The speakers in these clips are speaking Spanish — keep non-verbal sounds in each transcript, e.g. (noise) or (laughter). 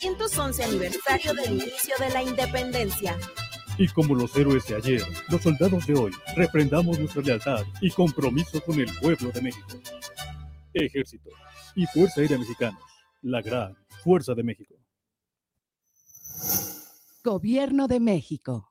211 aniversario del inicio de la independencia. Y como los héroes de ayer, los soldados de hoy, refrendamos nuestra lealtad y compromiso con el pueblo de México. Ejército y Fuerza Aérea Mexicanos, la gran Fuerza de México. Gobierno de México.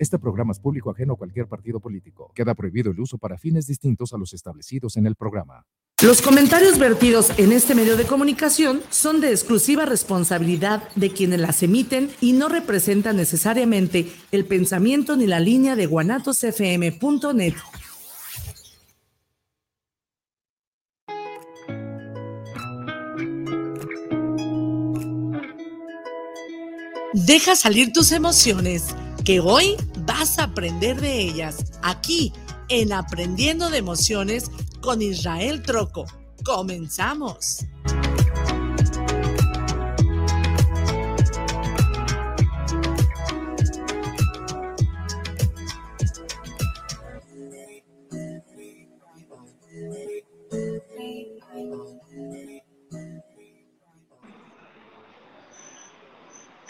Este programa es público ajeno a cualquier partido político. Queda prohibido el uso para fines distintos a los establecidos en el programa. Los comentarios vertidos en este medio de comunicación son de exclusiva responsabilidad de quienes las emiten y no representan necesariamente el pensamiento ni la línea de guanatosfm.net. Deja salir tus emociones, que hoy vas a aprender de ellas aquí en Aprendiendo de Emociones con Israel Troco. Comenzamos.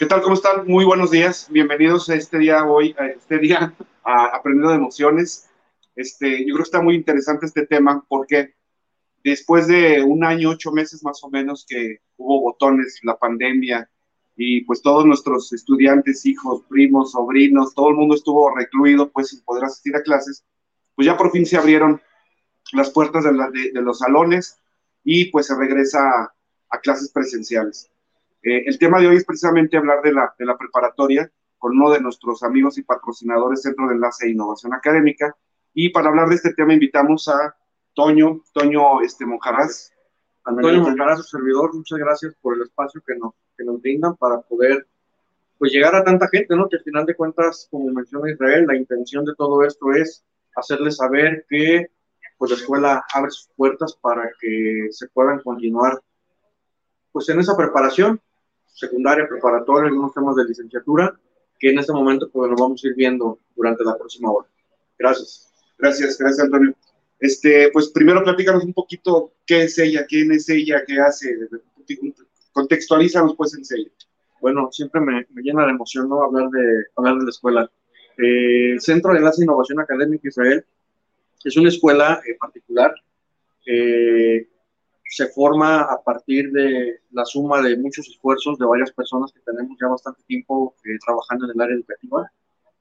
¿Qué tal? ¿Cómo están? Muy buenos días. Bienvenidos a este día hoy, a este día (laughs) a Aprendiendo de Emociones. Este, yo creo que está muy interesante este tema porque después de un año, ocho meses más o menos que hubo botones, la pandemia y pues todos nuestros estudiantes, hijos, primos, sobrinos, todo el mundo estuvo recluido pues sin poder asistir a clases, pues ya por fin se abrieron las puertas de, los salones y pues se regresa a clases presenciales. Eh, el tema de hoy es precisamente hablar de la, de la preparatoria con uno de nuestros amigos y patrocinadores Centro de Enlace e Innovación Académica. Y para hablar de este tema invitamos a Toño, Toño este, Monjaraz. Antonio Monjaraz, su servidor, muchas gracias por el espacio que nos, que nos brindan para poder pues llegar a tanta gente, ¿no? Que al final de cuentas, como menciona Israel, la intención de todo esto es hacerles saber que pues la escuela abre sus puertas para que se puedan continuar pues en esa preparación secundaria, preparatoria, algunos temas de licenciatura, que en este momento pues lo vamos a ir viendo durante la próxima hora. Gracias. Gracias, gracias Antonio. Este, pues primero platícanos un poquito qué es ella, quién es ella, qué hace, contextualízanos pues en ella. Bueno, siempre me, me, llena de emoción ¿no? hablar, de, hablar de la escuela. Eh, el Centro de Enlace e Innovación Académica Israel es una escuela eh, particular eh, se forma a partir de la suma de muchos esfuerzos de varias personas que tenemos ya bastante tiempo eh, trabajando en el área educativa.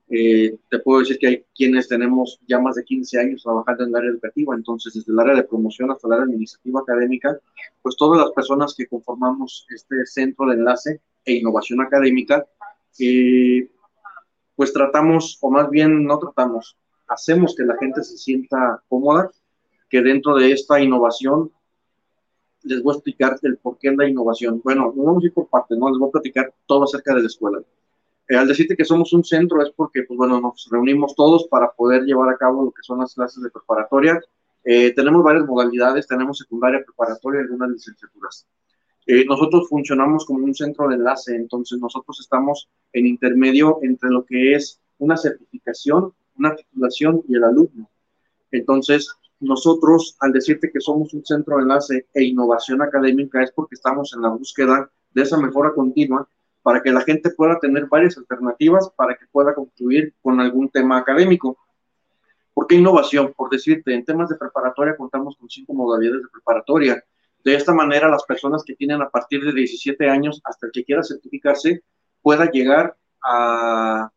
Eh, te puedo decir que hay quienes tenemos ya más de 15 años trabajando en el área educativa, entonces desde el área de promoción hasta el área administrativa académica, pues todas las personas que conformamos este centro de enlace e innovación académica, eh, pues tratamos, o más bien no tratamos, hacemos que la gente se sienta cómoda, que dentro de esta innovación les voy a explicar el por qué la innovación. Bueno, no vamos a ir por partes, ¿no? Les voy a platicar todo acerca de la escuela. Eh, al decirte que somos un centro es porque, pues bueno, nos reunimos todos para poder llevar a cabo lo que son las clases de preparatoria. Eh, tenemos varias modalidades, tenemos secundaria, preparatoria y algunas licenciaturas. Eh, nosotros funcionamos como un centro de enlace, entonces nosotros estamos en intermedio entre lo que es una certificación, una titulación y el alumno. Entonces, nosotros, al decirte que somos un centro de enlace e innovación académica, es porque estamos en la búsqueda de esa mejora continua para que la gente pueda tener varias alternativas para que pueda concluir con algún tema académico. ¿Por qué innovación? Por decirte, en temas de preparatoria contamos con cinco modalidades de preparatoria. De esta manera, las personas que tienen a partir de 17 años hasta el que quiera certificarse pueda llegar a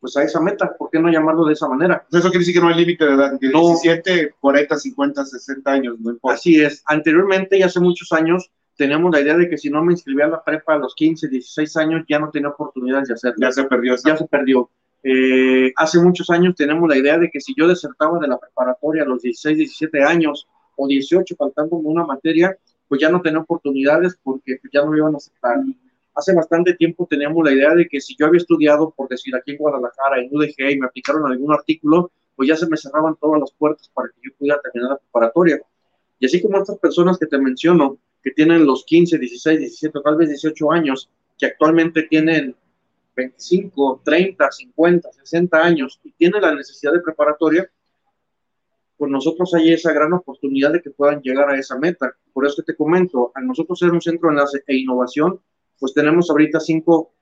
pues a esa meta, ¿por qué no llamarlo de esa manera? Pues eso quiere decir que no hay límite de edad, de No. 17, 40, 50, 60 años, no importa. Así es, anteriormente y hace muchos años teníamos la idea de que si no me inscribía a la prepa a los 15, 16 años ya no tenía oportunidades de hacerlo. Ya se perdió esa. ya se perdió. Eh, hace muchos años tenemos la idea de que si yo desertaba de la preparatoria a los 16, 17 años o 18 faltándome una materia, pues ya no tenía oportunidades porque pues, ya no me iban a aceptar. Hace bastante tiempo teníamos la idea de que si yo había estudiado, por decir aquí en Guadalajara, en UDG, y me aplicaron algún artículo, pues ya se me cerraban todas las puertas para que yo pudiera terminar la preparatoria. Y así como estas personas que te menciono, que tienen los 15, 16, 17, tal vez 18 años, que actualmente tienen 25, 30, 50, 60 años y tienen la necesidad de preparatoria, pues nosotros hay esa gran oportunidad de que puedan llegar a esa meta. Por eso que te comento, a nosotros ser un centro de enlace e innovación, pues tenemos ahorita cinco,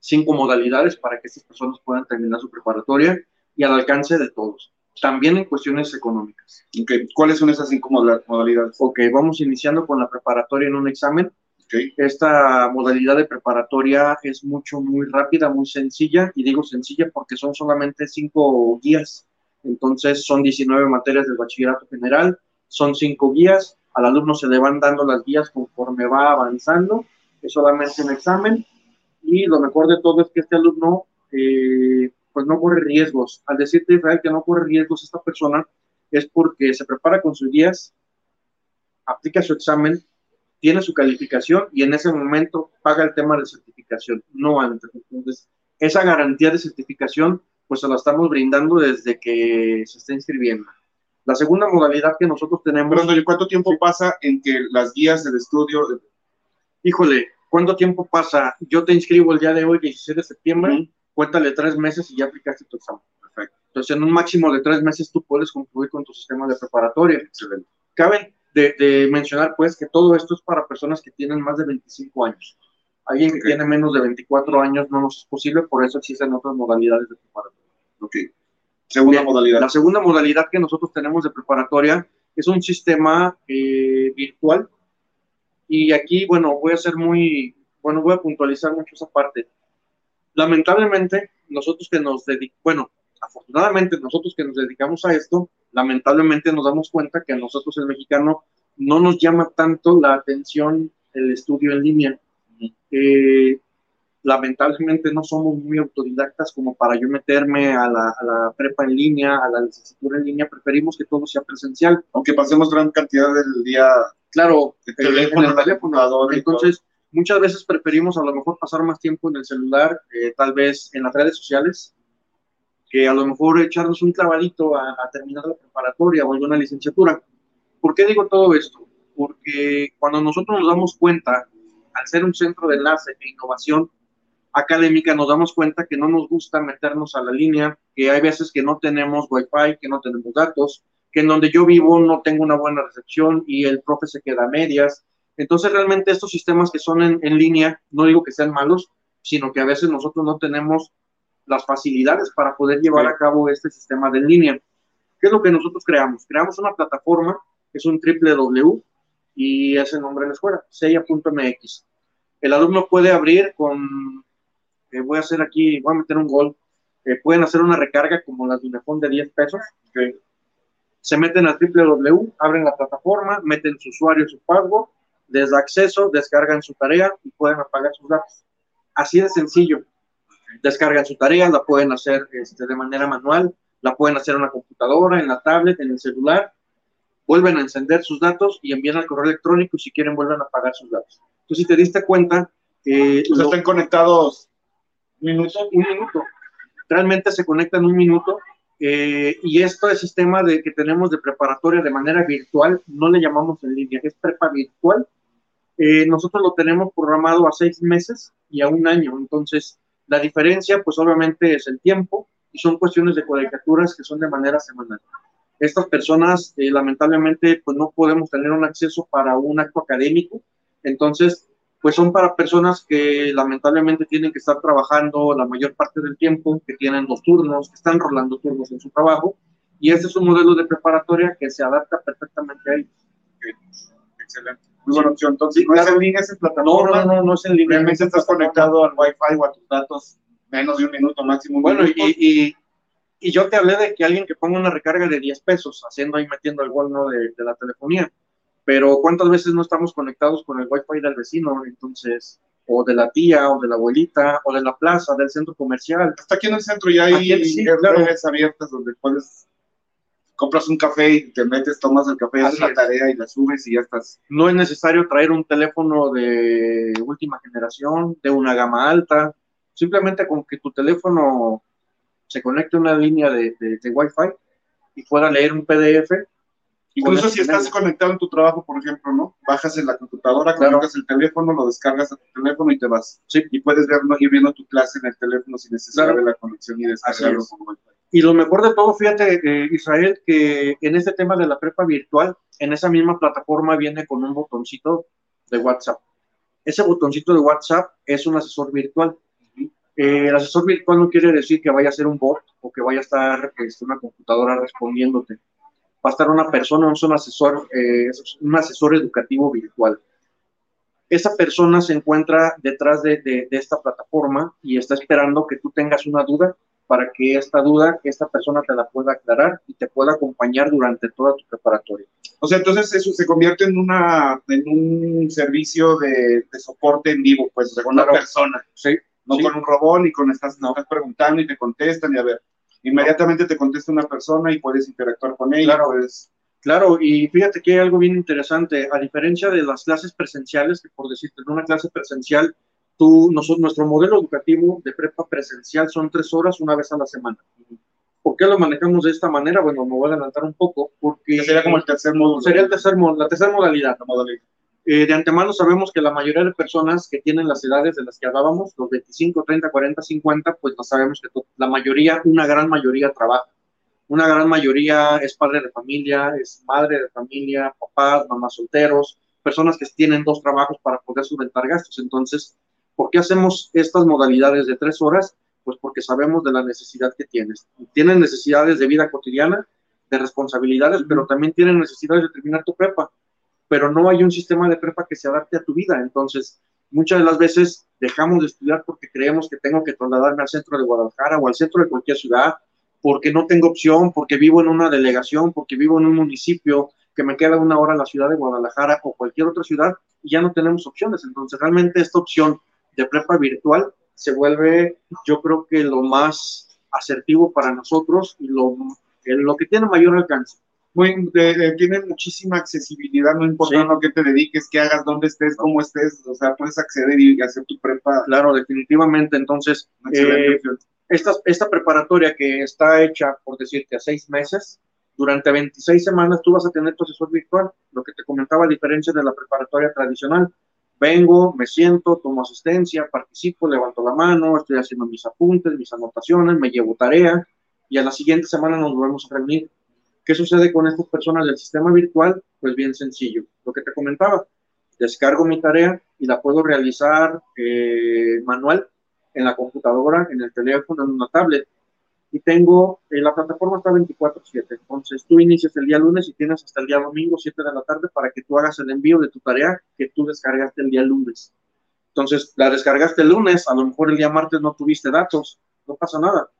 cinco modalidades para que estas personas puedan terminar su preparatoria y al alcance de todos. También en cuestiones económicas. Ok, ¿Cuáles son esas cinco moda- modalidades? Ok, vamos iniciando con la preparatoria en un examen. Ok, Esta modalidad de preparatoria es mucho, muy rápida, muy sencilla, y digo sencilla porque son solamente cinco guías. Entonces son 19 materias del bachillerato general, son cinco guías, al alumno se le van dando las guías conforme va avanzando, es solamente un examen, y lo mejor de todo es que este alumno eh, pues no corre riesgos. Al decirte Israel que no corre riesgos esta persona, es porque se prepara con sus guías, aplica su examen, tiene su calificación y en ese momento paga el tema de certificación, no antes. Entonces, esa garantía de certificación, pues se la estamos brindando desde que se está inscribiendo. La segunda modalidad que nosotros tenemos, Antonio, ¿cuánto tiempo pasa en que las guías del estudio, híjole, ¿cuánto tiempo pasa? Yo te inscribo el día de hoy, 16 de septiembre, cuéntale tres meses y ya aplicaste tu examen. Perfecto. Entonces, en un máximo de tres meses tú puedes concluir con tu sistema de preparatoria. Excelente. Cabe de, de mencionar, pues, que todo esto es para personas que tienen más de 25 años. Alguien que tiene menos de 24 años no nos es posible, por eso existen otras modalidades de preparatoria. Ok. Segunda Bien, modalidad. La segunda modalidad que nosotros tenemos de preparatoria es un sistema eh, virtual. Y aquí, bueno, voy a ser muy, bueno, voy a puntualizar mucho esa parte. Lamentablemente, nosotros que nos dedicamos, bueno, afortunadamente nosotros que nos dedicamos a esto, lamentablemente nos damos cuenta que a nosotros el mexicano no nos llama tanto la atención el estudio en línea. Eh, lamentablemente no somos muy autodidactas como para yo meterme a la, a la prepa en línea, a la licenciatura en línea, preferimos que todo sea presencial. Aunque pasemos gran cantidad del día Claro, de teléfono, en el teléfono. computadora y Entonces, muchas veces preferimos a lo mejor pasar más tiempo en el celular, eh, tal vez en las redes sociales, que a lo mejor echarnos un clavadito a, a terminar la preparatoria o alguna licenciatura. ¿Por qué digo todo esto? Porque cuando nosotros nos damos cuenta, al ser un centro de enlace e innovación académica, nos damos cuenta que no nos gusta meternos a la línea, que hay veces que no tenemos wifi, que no tenemos datos, que en donde yo vivo no tengo una buena recepción y el profe se queda a medias. Entonces, realmente estos sistemas que son en, en línea, no digo que sean malos, sino que a veces nosotros no tenemos las facilidades para poder llevar a cabo este sistema de en línea. ¿Qué es lo que nosotros creamos? Creamos una plataforma que es un www y es el nombre de la escuela, sella.mx. El alumno puede abrir con, eh, voy a hacer aquí, voy a meter un gol, eh, pueden hacer una recarga como las de Unifón de 10 pesos, que se meten al www, abren la plataforma, meten su usuario, su password, les da acceso, descargan su tarea y pueden apagar sus datos. Así de sencillo. Descargan su tarea, la pueden hacer este, de manera manual, la pueden hacer en la computadora, en la tablet, en el celular, vuelven a encender sus datos y envían al correo electrónico y si quieren vuelven a apagar sus datos. Entonces, si te diste cuenta, eh, lo- están conectados un minuto, un minuto. Realmente se conecta en un minuto. Eh, y este sistema de, que tenemos de preparatoria de manera virtual, no le llamamos en línea, es prepa virtual. Eh, nosotros lo tenemos programado a seis meses y a un año. Entonces, la diferencia, pues obviamente es el tiempo y son cuestiones de cuadraturas que son de manera semanal. Estas personas, eh, lamentablemente, pues no podemos tener un acceso para un acto académico. Entonces, pues son para personas que lamentablemente tienen que estar trabajando la mayor parte del tiempo, que tienen dos turnos, que están rolando turnos en su trabajo, y este es un modelo de preparatoria que se adapta perfectamente a ellos. Excelente. Muy buena opción. Entonces, ¿no es en línea esa plataforma? no, no, no es en línea. Realmente estás conectado al Wi-Fi o a tus datos menos de un minuto máximo. Bueno, y, y, y yo te hablé de que alguien que ponga una recarga de 10 pesos, haciendo ahí metiendo el gol ¿no? de, de la telefonía. Pero ¿cuántas veces no estamos conectados con el wifi del vecino? Entonces, o de la tía, o de la abuelita, o de la plaza, del centro comercial. Hasta aquí en el centro ya hay sí, redes claro. abiertas donde puedes, compras un café y te metes, tomas el café, haces la tarea y la subes y ya estás. No es necesario traer un teléfono de última generación, de una gama alta. Simplemente con que tu teléfono se conecte a una línea de, de, de Wi-Fi y pueda leer un PDF. Incluso si estás conectado en tu trabajo, por ejemplo, ¿no? Bajas en la computadora, Claro. el teléfono, lo descargas a tu teléfono y te vas. Y puedes ver, ¿no? ir viendo tu clase en el teléfono sin necesidad Claro. de la conexión y descargarlo. Y lo mejor de todo, fíjate, eh, Israel, que en este tema de la prepa virtual, en esa misma plataforma viene con un botoncito de WhatsApp. Ese botoncito de WhatsApp es un asesor virtual. Eh, el asesor virtual no quiere decir que vaya a ser un bot o que vaya a estar este, una computadora respondiéndote. Va a estar una persona, es un asesor, eh, es un asesor educativo virtual. Esa persona se encuentra detrás de, de- de esta plataforma y está esperando que tú tengas una duda para que esta duda, que esta persona te la pueda aclarar y te pueda acompañar durante toda tu preparatoria. O sea, entonces eso se convierte en una en un servicio de, de soporte en vivo, pues, o sea, con una Claro. persona. Sí, No sí. con un robot ni con estás, no. estás preguntando y te contestan y a ver. Inmediatamente te contesta una persona y puedes interactuar con ella. Claro. puedes- Claro, y fíjate que hay algo bien interesante. A diferencia de las clases presenciales, que por decirte, en una clase presencial, tú, nosotros, nuestro modelo educativo de prepa presencial son tres horas una vez a la semana. ¿Por qué lo manejamos de esta manera? Bueno, me voy a adelantar un poco, porque que sería como el tercer módulo. sería el tercer, la tercera modalidad. La modalidad. Eh, de antemano sabemos que la mayoría de personas que tienen las edades de las que hablábamos, los 25, 30, 40, 50, pues no sabemos que la mayoría, una gran mayoría trabaja. Una gran mayoría es padre de familia, es madre de familia, papás, mamás solteros, personas que tienen dos trabajos para poder solventar gastos. Entonces, ¿por qué hacemos estas modalidades de tres horas? Pues porque sabemos de la necesidad que tienes. Tienen necesidades de vida cotidiana, de responsabilidades, pero también tienen necesidades de terminar tu prepa pero no hay un sistema de prepa que se adapte a tu vida. Entonces, muchas de las veces dejamos de estudiar porque creemos que tengo que trasladarme al centro de Guadalajara o al centro de cualquier ciudad, porque no tengo opción, porque vivo en una delegación, porque vivo en un municipio que me queda una hora a la ciudad de Guadalajara o cualquier otra ciudad y ya no tenemos opciones. Entonces, realmente esta opción de prepa virtual se vuelve, yo creo que lo más asertivo para nosotros y lo, lo que tiene mayor alcance. Muy, muchísima accesibilidad, no importa Sí. lo que te dediques, qué hagas, dónde estés, cómo estés, o sea, puedes acceder y hacer tu prepa. Claro, definitivamente. Entonces, eh, esta, esta preparatoria que está hecha, por decirte, a seis meses, durante 26 semanas tú vas a tener tu asesor virtual, lo que te comentaba a diferencia de la preparatoria tradicional. Vengo, me siento, tomo asistencia, participo, levanto la mano, estoy haciendo mis apuntes, mis anotaciones, me llevo tarea y a la siguiente semana nos volvemos a reunir. ¿Qué sucede con estas personas del sistema virtual? Pues bien sencillo, lo que te comentaba, descargo mi tarea y la puedo realizar eh, manual en la computadora, en el teléfono, en una tablet. Y tengo, eh, la plataforma está 24/7, entonces tú inicias el día lunes y tienes hasta el día domingo, 7 de la tarde, para que tú hagas el envío de tu tarea que tú descargaste el día lunes. Entonces, la descargaste el lunes, a lo mejor el día martes no tuviste datos, no pasa nada.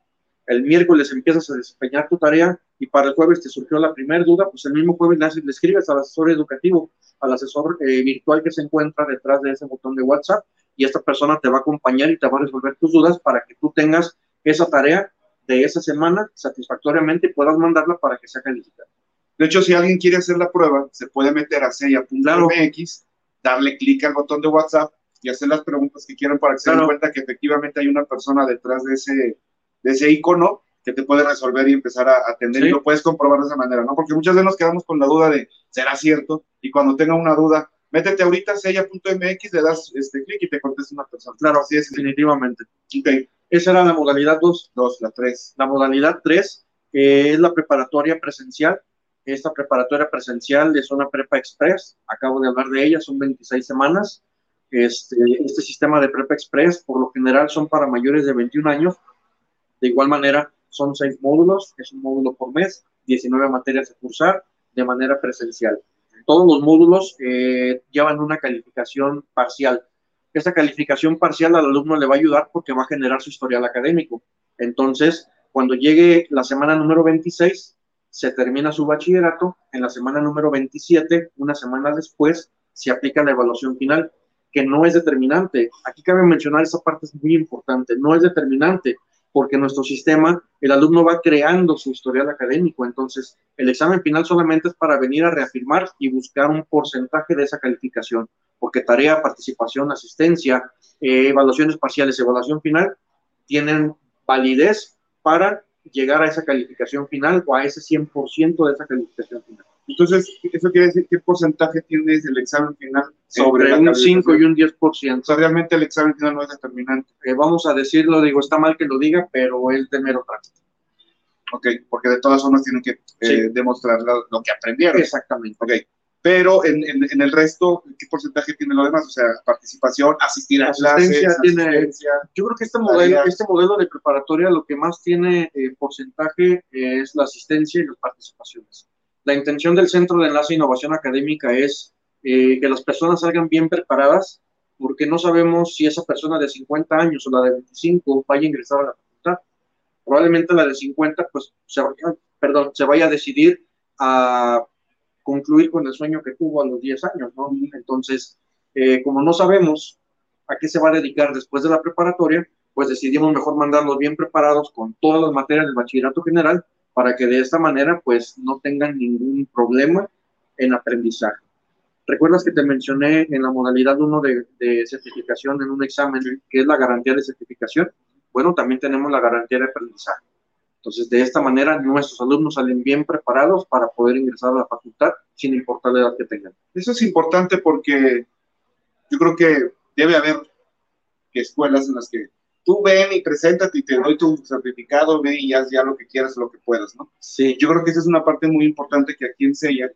El miércoles empiezas a desempeñar tu tarea y para el jueves te surgió la primera duda, pues el mismo jueves le, escribes al asesor educativo, al asesor eh, virtual que se encuentra detrás de ese botón de WhatsApp y esta persona te va a acompañar y te va a resolver tus dudas para que tú tengas esa tarea de esa semana satisfactoriamente y puedas mandarla para que sea calificada. De hecho, si alguien quiere hacer la prueba, se puede meter a ceia.mx, darle clic al botón de WhatsApp y hacer las preguntas que quieran para que se den Claro. cuenta que efectivamente hay una persona detrás de ese, de ese icono que te puede resolver y empezar a atender Sí. y lo puedes comprobar de esa manera, ¿no? Porque muchas veces nos quedamos con la duda de, ¿será cierto? Y cuando tenga una duda, métete ahorita a ceia.mx, le das este clic y te contesta una persona. Claro, Así es. definitivamente. Ok, Esa era la modalidad 2. dos, la tres. La modalidad 3 es la preparatoria presencial. Esta preparatoria presencial es una prepa express. Acabo de hablar de ella, son 26 semanas. Este, este sistema de prepa express, por lo general, son para mayores de 21 años. De igual manera, son seis módulos, es un módulo por mes, 19 materias a cursar de manera presencial. Todos los módulos eh, llevan una calificación parcial. Esta calificación parcial al alumno le va a ayudar porque va a generar su historial académico. Entonces, cuando llegue la semana número 26, se termina su bachillerato, en la semana número 27, una semana después, se aplica la evaluación final, que no es determinante. Aquí cabe mencionar esa parte es muy importante, no es determinante, porque nuestro sistema, el alumno va creando su historial académico, entonces el examen final solamente es para venir a reafirmar y buscar un porcentaje de esa calificación, porque tarea, participación, asistencia, eh, evaluaciones parciales, evaluación final, tienen validez para llegar a esa calificación final o a ese 100% de esa calificación final. Entonces, ¿eso quiere decir qué porcentaje tiene el examen final sobre un 5 y un 10%? O sea, realmente el examen final no es determinante. Eh, vamos a decirlo, digo, está mal que lo diga, pero es de mero trámite. Ok, porque de todas formas tienen que eh, demostrar lo, lo, que aprendieron. Exactamente. Ok, pero en, en, en, el resto, ¿qué porcentaje tiene lo demás? O sea, participación, asistir a asistencia, clases, tiene, asistencia, yo creo que este modelo, este modelo de preparatoria lo que más tiene eh, porcentaje es la asistencia y las participaciones. La intención del Centro de Enlace e Innovación Académica es eh, que las personas salgan bien preparadas, porque no sabemos si esa persona de 50 años o la de 25 vaya a ingresar a la facultad. Probablemente la de 50, pues, se, perdón, se vaya a decidir a concluir con el sueño que tuvo a los 10 años, ¿no? Entonces, eh, como no sabemos a qué se va a dedicar después de la preparatoria, pues decidimos mejor mandarlos bien preparados con todas las materias del bachillerato general para que de esta manera pues no tengan ningún problema en aprendizaje. ¿Recuerdas que te mencioné en la modalidad 1 de, de, certificación en un examen, que es la garantía de certificación? Bueno, también tenemos la garantía de aprendizaje. Entonces, de esta manera, nuestros alumnos salen bien preparados para poder ingresar a la facultad sin importar la edad que tengan. Eso es importante porque yo creo que debe haber escuelas en las que tú ven y preséntate y te doy tu certificado, ve y haz ya lo que quieras, lo que puedas, ¿no? Sí. Yo creo que esa es una parte muy importante que aquí en CEIA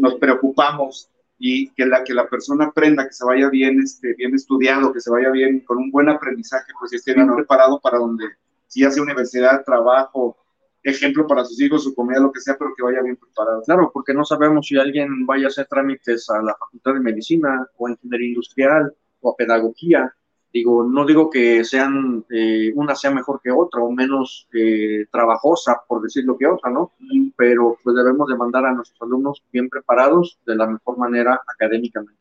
nos preocupamos y que la, que la persona aprenda, que se vaya bien, este, bien estudiado, que se vaya bien, con un buen aprendizaje, pues esté bien preparado para donde, si hace universidad, trabajo, ejemplo para sus hijos, su comida, lo que sea, pero que vaya bien preparado. Claro, porque no sabemos si alguien vaya a hacer trámites a la Facultad de Medicina o a Ingeniería Industrial o a Pedagogía, Digo, no digo que sean, eh, una sea mejor que otra o menos eh, trabajosa, por decirlo que otra, ¿no? Pero pues debemos de mandar a nuestros alumnos bien preparados de la mejor manera académicamente.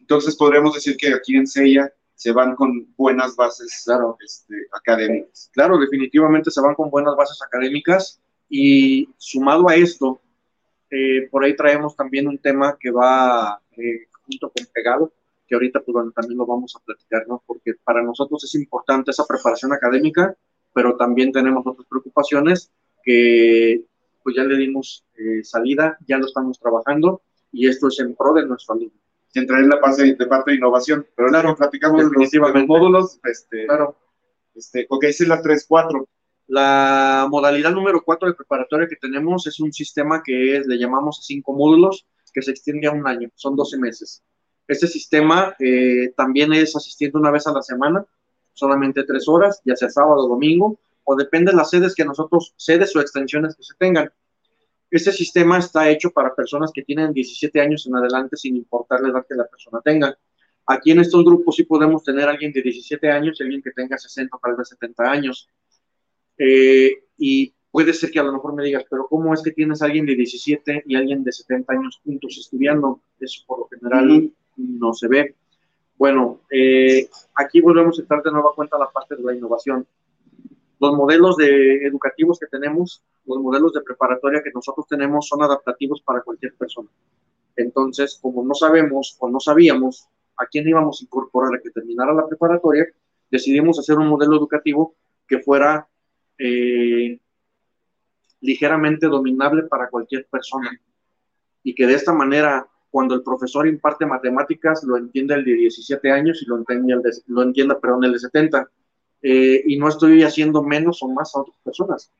Entonces podríamos decir que aquí en CEIA se van con buenas bases claro. este, académicas. Claro, definitivamente se van con buenas bases académicas y sumado a esto, eh, por ahí traemos también un tema que va junto con pegado, que ahorita pues bueno, también lo vamos a platicar, ¿no? Porque para nosotros es importante esa preparación académica, pero también tenemos otras preocupaciones que pues ya le dimos eh, salida, ya lo estamos trabajando y esto es en pro de nuestro alumno. Y entrar en la parte de, parte de innovación, pero claro, platicamos de los, módulos, este, claro. este, ok, esa es la 3-4. La modalidad número 4 de preparatoria que tenemos es un sistema que es, le llamamos a cinco módulos, que se extiende a un año, son 12 meses. Este sistema eh, también es asistiendo una vez a la semana, solamente tres horas, ya sea sábado o domingo, o depende de las sedes que nosotros, sedes o extensiones que se tengan. Este sistema está hecho para personas que tienen 17 años en adelante, sin importar la edad que la persona tenga. Aquí en estos grupos sí podemos tener a alguien de 17 años y alguien que tenga 60 o tal vez 70 años. Eh, y puede ser que a lo mejor me digas, pero ¿cómo es que tienes a alguien de 17 y alguien de 70 años juntos estudiando? Eso por lo general no se ve. Bueno, eh, aquí volvemos a estar de nueva cuenta la parte de la innovación. Los modelos de educativos que tenemos, los modelos de preparatoria que nosotros tenemos son adaptativos para cualquier persona. Entonces, como no sabemos o no sabíamos a quién íbamos a incorporar a que terminara la preparatoria, decidimos hacer un modelo educativo que fuera eh, ligeramente dominable para cualquier persona y que de esta manera cuando el profesor imparte matemáticas, lo entiende el de 17 años y lo entiende el lo entienda, perdón, el de 70. Eh, y no estoy haciendo menos o más a otras personas.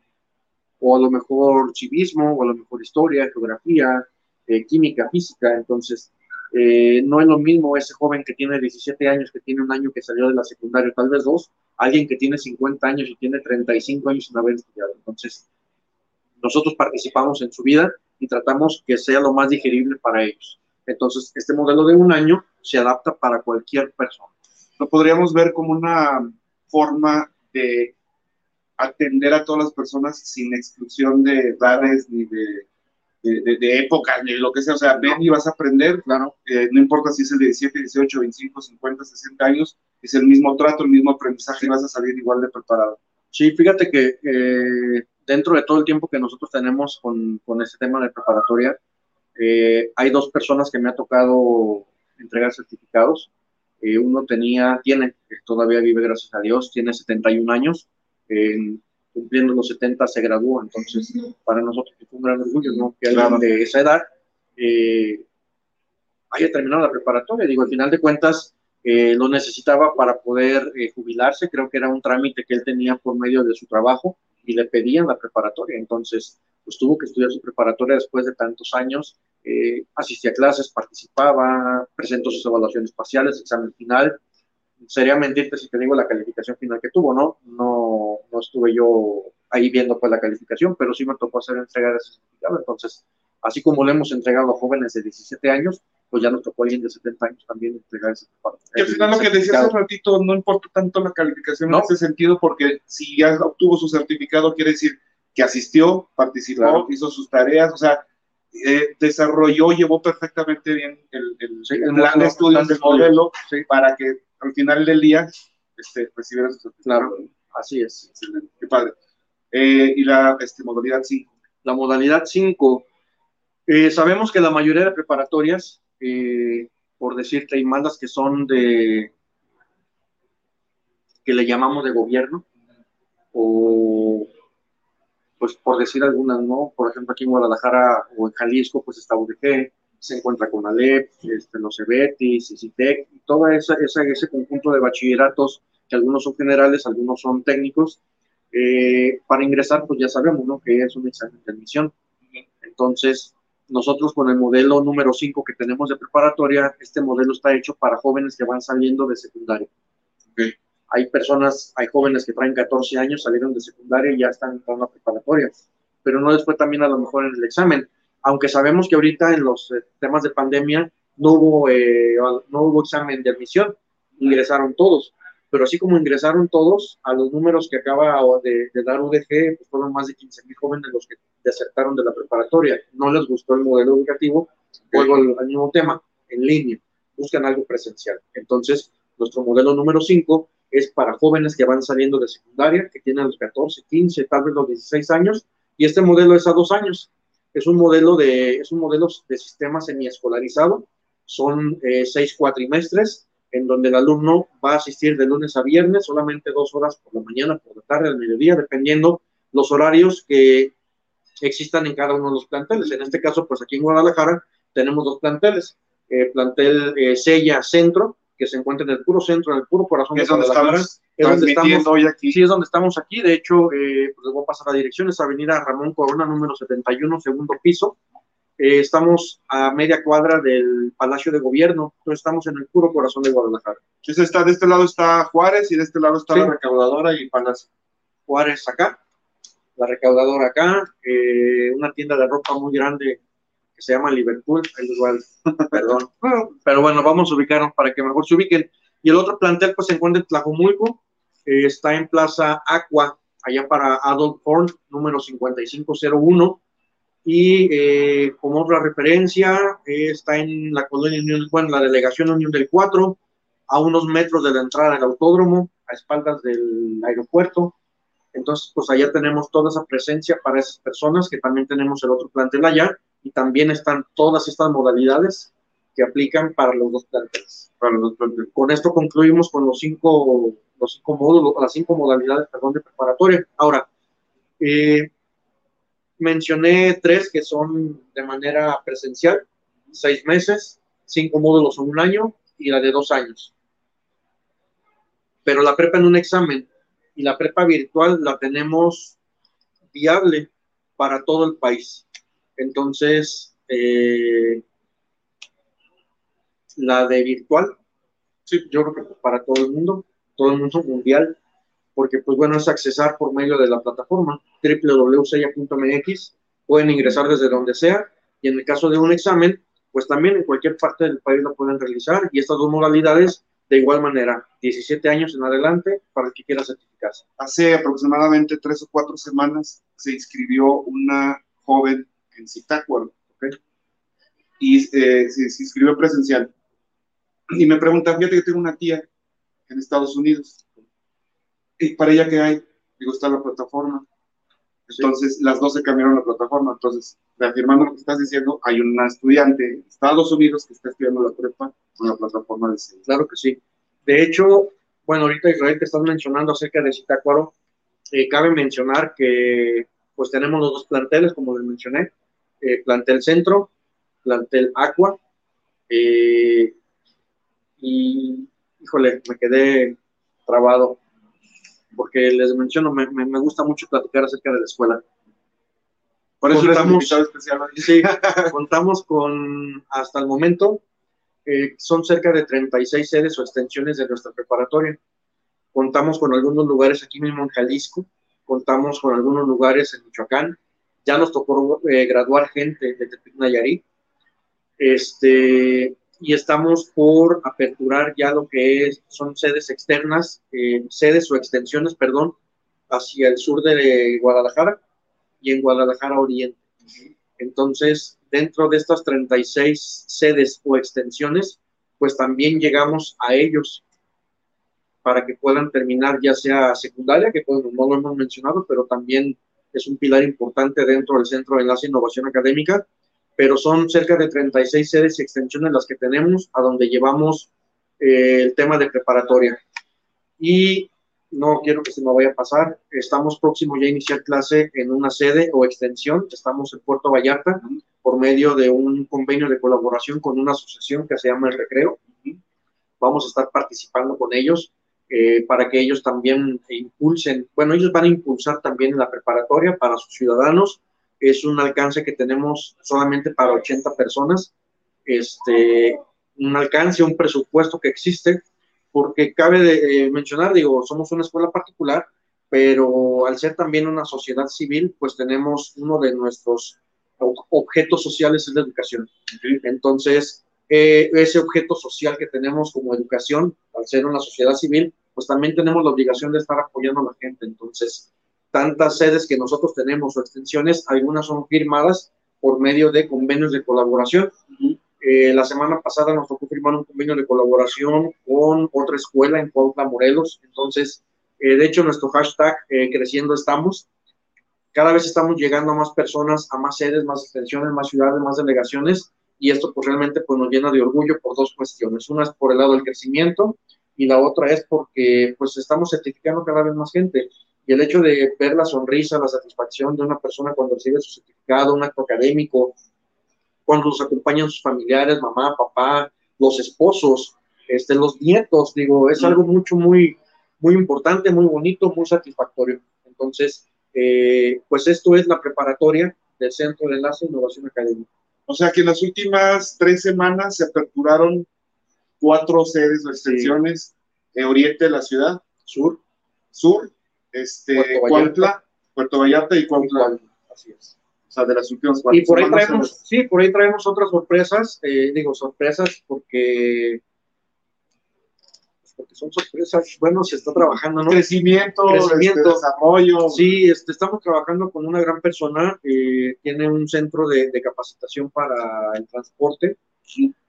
O a lo mejor civismo, o a lo mejor historia, geografía, eh, química, física. Entonces, eh, no es lo mismo ese joven que tiene 17 años, que tiene un año que salió de la secundaria, tal vez dos, alguien que tiene 50 años y tiene 35 años sin haber estudiado. Entonces, nosotros participamos en su vida y tratamos que sea lo más digerible para ellos. Entonces, este modelo de un año se adapta para cualquier persona. lo podríamos ver como una forma de atender a todas las personas sin exclusión de edades ni de, de, de, época ni lo que sea. O sea, ven y vas a aprender, claro, eh, no importa si es el de 17, 18, 25, 50, 60 años, es el mismo trato, el mismo aprendizaje y vas a salir igual de preparado. Sí, fíjate que eh, dentro de todo el tiempo que nosotros tenemos con, con este tema de preparatoria, eh, hay dos personas que me ha tocado entregar certificados. Eh, uno tenía, tiene, todavía vive gracias a Dios, tiene 71 años, cumpliendo los 70 se graduó, entonces para nosotros fue un gran orgullo, ¿no? Que alguien de esa edad haya terminado la preparatoria. Digo, al final de cuentas, eh, lo necesitaba para poder eh, jubilarse, creo que era un trámite que él tenía por medio de su trabajo y le pedían la preparatoria, entonces pues tuvo que estudiar su preparatoria después de tantos años, eh, asistía a clases, participaba, presentó sus evaluaciones parciales, examen final, sería mentirte si te digo la calificación final que tuvo, ¿no? No, no estuve yo ahí viendo pues la calificación, pero sí me tocó hacer entrega de ese certificado, entonces, así como le hemos entregado a jóvenes de 17 años, pues ya nos tocó a alguien de 70 años también entregar ese Y al final lo que decía hace ratito, no importa tanto la calificación en ese sentido, porque si ya obtuvo su certificado, quiere decir que asistió, participó, hizo sus tareas, o sea, eh, desarrolló, llevó perfectamente bien el, el, el plan de estudios del modelo para que al final del día este, recibiera su certificado. Claro, así es. Excelente, qué padre. Eh, y la este, modalidad 5. La modalidad 5, eh, sabemos que la mayoría de preparatorias eh, por decirte, hay malas que son de, que le llamamos de gobierno, o pues por decir algunas, ¿no? Por ejemplo, aquí en Guadalajara o en Jalisco, pues está UDG, se encuentra con ALEP, este, los EBETIS, CITEC, y todo esa, ese conjunto de bachilleratos, que algunos son generales, algunos son técnicos, eh, para ingresar, pues ya sabemos, ¿no? Que es un examen de admisión. Entonces, nosotros con el modelo número 5 que tenemos de preparatoria, este modelo está hecho para jóvenes que van saliendo de secundaria. Hay personas, hay jóvenes que traen 14 años, salieron de secundaria y ya están entrando a preparatoria, pero no fue también a lo mejor en el examen. Aunque sabemos que ahorita en los eh, temas de pandemia no hubo, eh, no hubo examen de admisión, ingresaron todos pero así como ingresaron todos, a los números que acaba de, dar UDG, pues fueron más de 15 mil jóvenes los que desertaron de la preparatoria. No les gustó el modelo educativo, vuelvo al, mismo tema, en línea, buscan algo presencial. Entonces, nuestro modelo número 5 es para jóvenes que van saliendo de secundaria, que tienen los 14, 15, tal vez los 16 años, y este modelo es a dos años. Es un modelo de, es un modelo de sistema semiescolarizado, son eh, seis cuatrimestres, en donde el alumno va a asistir de lunes a viernes, solamente dos horas por la mañana, por la tarde, al mediodía, dependiendo los horarios que existan en cada uno de los planteles. En este caso, pues aquí en Guadalajara tenemos dos planteles. Eh, plantel eh, Sella Centro, que se encuentra en el puro centro, en el puro corazón de Guadalajara. Es donde estamos hoy aquí. Sí, es donde estamos aquí. De hecho, eh, pues les voy a pasar la dirección. Es Avenida Ramón Corona, número 71, segundo piso. Eh, estamos a media cuadra del Palacio de Gobierno, entonces estamos en el puro corazón de Guadalajara. Entonces está, de este lado está Juárez y de este lado está la recaudadora y Palacio. Juárez acá, la recaudadora acá, eh, una tienda de ropa muy grande que se llama Liverpool, igual, (laughs) perdón, pero bueno, vamos a ubicarnos para que mejor se ubiquen. Y el otro plantel pues se encuentra en Tlajomulco, eh, está en Plaza Aqua, allá para Adult Horn, número 5501 y eh, como otra referencia eh, está en la colonia Unión, bueno, la delegación Unión del 4, a unos metros de la entrada del autódromo, a espaldas del aeropuerto. Entonces, pues allá tenemos toda esa presencia para esas personas, que también tenemos el otro plantel allá, y también están todas estas modalidades que aplican para los dos planteles. Para los Con esto concluimos con los cinco, los cinco módulos, las cinco modalidades, perdón, de preparatoria. Ahora, eh, mencioné tres que son de manera presencial, seis meses, cinco módulos en un año y la de dos años. Pero la prepa en un examen y la prepa virtual la tenemos viable para todo el país. Entonces, eh, la de virtual, sí, yo creo que para todo el mundo, todo el mundo mundial, porque pues bueno, es accesar por medio de la plataforma www.sella.mx, pueden ingresar desde donde sea y en el caso de un examen, pues también en cualquier parte del país lo pueden realizar y estas dos modalidades de igual manera, 17 años en adelante para el que quiera certificarse. Hace aproximadamente tres o cuatro semanas se inscribió una joven en Zitácuaro, ¿ok? Y eh, se, se inscribió presencial. Y me pregunta, fíjate que tengo una tía en Estados Unidos. ¿Y para ella qué hay? Digo, está la plataforma. Entonces, las dos se cambiaron la plataforma. Entonces, reafirmando lo que estás diciendo, hay una estudiante en Estados Unidos que está estudiando la prepa con la plataforma de CEDIS. Claro que sí. De hecho, bueno, ahorita Israel te estás mencionando acerca de Zitácuaro. Eh, cabe mencionar que pues tenemos los dos planteles, como les mencioné, eh, plantel centro, plantel aqua, eh, y híjole, me quedé trabado, porque les menciono, me, me, me gusta mucho platicar acerca de la escuela. Por eso hoy. Sí, (laughs) contamos con, hasta el momento, eh, son cerca de 36 sedes o extensiones de nuestra preparatoria. Contamos con algunos lugares aquí mismo en Jalisco, contamos con algunos lugares en Michoacán. Ya nos tocó eh, graduar gente de Tepic Nayarit. Este, y estamos por aperturar ya lo que es, son sedes externas, eh, sedes o extensiones, perdón, hacia el sur de Guadalajara y en Guadalajara Oriente. Entonces, dentro de estas 36 sedes o extensiones, pues también llegamos a ellos para que puedan terminar ya sea secundaria, que pues, no lo hemos mencionado, pero también es un pilar importante dentro del Centro de Enlace e Innovación Académica, pero son cerca de 36 sedes y extensiones las que tenemos, a donde llevamos eh, el tema de preparatoria. Y no quiero que se me vaya a pasar, estamos próximos ya a iniciar clase en una sede o extensión, estamos en Puerto Vallarta, por medio de un convenio de colaboración con una asociación que se llama El Recreo. Vamos a estar participando con ellos eh, para que ellos también impulsen, bueno, ellos van a impulsar también la preparatoria para sus ciudadanos. Es un alcance que tenemos solamente para 80 personas, este, un alcance, un presupuesto que existe, porque cabe de, eh, mencionar, digo, somos una escuela particular, pero al ser también una sociedad civil, pues tenemos uno de nuestros ob- objetos sociales es la educación. Entonces, eh, ese objeto social que tenemos como educación, al ser una sociedad civil, pues también tenemos la obligación de estar apoyando a la gente. Entonces, tantas sedes que nosotros tenemos o extensiones, algunas son firmadas por medio de convenios de colaboración. Eh, la semana pasada nos tocó firmar un convenio de colaboración con otra escuela en Cuautla, Morelos. Entonces, eh, de hecho, nuestro hashtag eh, Creciendo Estamos, cada vez estamos llegando a más personas, a más sedes, más extensiones, más ciudades, más delegaciones, y esto pues realmente pues, nos llena de orgullo por dos cuestiones. Una es por el lado del crecimiento y la otra es porque pues estamos certificando cada vez más gente. Y el hecho de ver la sonrisa, la satisfacción de una persona cuando recibe su certificado, un acto académico, cuando los acompañan sus familiares, mamá, papá, los esposos, este, los nietos, digo, es algo mucho, muy, muy importante, muy bonito, muy satisfactorio. Entonces, eh, pues esto es la preparatoria del Centro de Enlace e Innovación Académica. O sea que en las últimas tres semanas se aperturaron cuatro sedes o extensiones en oriente de la ciudad, sur, sur, este, Puerto Vallarta. Puerto Vallarta y Cuautla. Así es. O sea, de las últimas cuatro Y por ahí traemos, sí, por ahí traemos otras sorpresas, eh, digo sorpresas porque, pues, porque son sorpresas, bueno, se está trabajando, ¿no? Crecimiento, Crecimiento. este, desarrollo. Sí, este, estamos trabajando con una gran persona, eh, tiene un centro de, de capacitación para el transporte,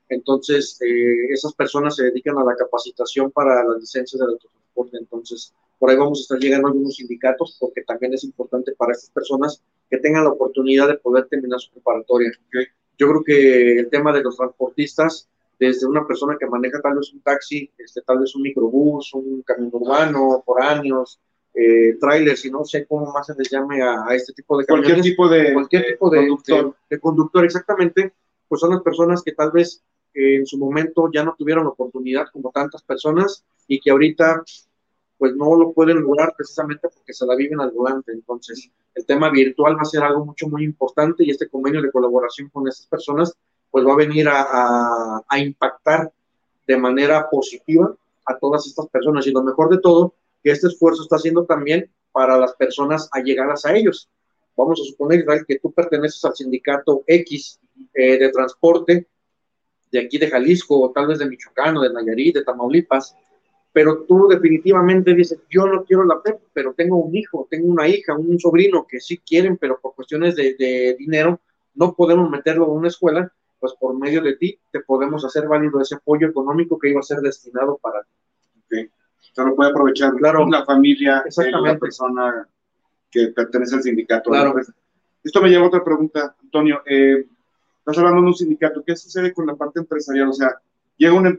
entonces eh, esas personas se dedican a la capacitación para las licencias del autotransporte, entonces por ahí vamos a estar llegando a algunos sindicatos porque también es importante para estas personas que tengan la oportunidad de poder terminar su preparatoria. Yo creo que el tema de los transportistas, desde una persona que maneja tal vez un taxi, este, tal vez un microbús, un camión urbano, foráneos, eh, trailers, y no sé cómo más se les llame a, a este tipo de camiones. Cualquier tipo de, cualquier tipo de conductor. de- de conductor, exactamente, pues son las personas que tal vez eh, en su momento ya no tuvieron oportunidad como tantas personas y que ahorita pues no lo pueden lograr precisamente porque se la viven al volante. Entonces, el tema virtual va a ser algo mucho, muy importante y este convenio de colaboración con estas personas pues va a venir a, a- impactar de manera positiva a todas estas personas. Y lo mejor de todo, que este esfuerzo está haciendo también para las personas allegadas a ellos. Vamos a suponer, que tú perteneces al sindicato X eh, de transporte de aquí de Jalisco, o tal vez de Michoacán, o de Nayarit, de Tamaulipas, pero tú definitivamente dices, yo no quiero la prepa, pero tengo un hijo, tengo una hija, un sobrino que sí quieren, pero por cuestiones de, de dinero no podemos meterlo en una escuela, pues por medio de ti te podemos hacer válido ese apoyo económico que iba a ser destinado para ti. Okay. O lo puede aprovechar claro. la familia, Exactamente. la persona que pertenece al sindicato. Claro. Esto me lleva a otra pregunta, Antonio. Eh, estás hablando de un sindicato. ¿Qué sucede con la parte empresarial? O sea, llega una,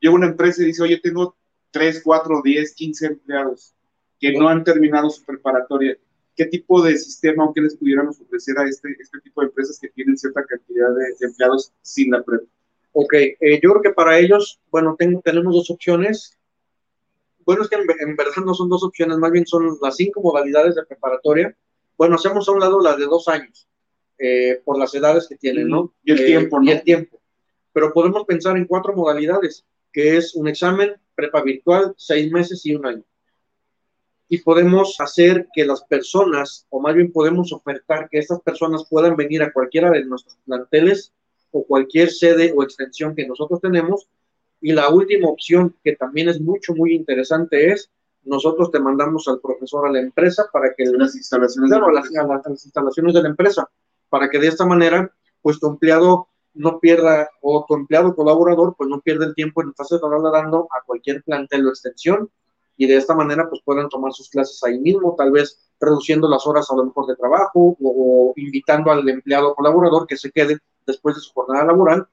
llega una empresa y dice, oye, tengo 3, 4, 10, 15 empleados que no han terminado su preparatoria. ¿Qué tipo de sistema o qué les pudiéramos ofrecer a este, este tipo de empresas que tienen cierta cantidad de, de empleados sin la prepa? Ok, eh, yo creo que para ellos, bueno, tengo, tenemos dos opciones. Bueno, es que en, en, verdad no son dos opciones, más bien son las cinco modalidades de preparatoria. Bueno, hacemos a un lado las de dos años, eh, por las edades que tienen, ¿no? Y el eh, tiempo, ¿no? Y el tiempo. Pero podemos pensar en cuatro modalidades, que es un examen, prepa virtual, seis meses y un año. Y podemos hacer que las personas, o más bien podemos ofertar que estas personas puedan venir a cualquiera de nuestros planteles o cualquier sede o extensión que nosotros tenemos. Y la última opción, que también es mucho, muy interesante, es nosotros te mandamos al profesor a la empresa para que las instalaciones, claro, de las, las, las, instalaciones de la empresa, para que de esta manera, pues tu empleado no pierda, o tu empleado colaborador, pues no pierda el tiempo en estarse trasladando a cualquier plantel o extensión, y de esta manera, pues puedan tomar sus clases ahí mismo, tal vez reduciendo las horas a lo mejor de trabajo, o, o invitando al empleado colaborador que se quede después de su jornada laboral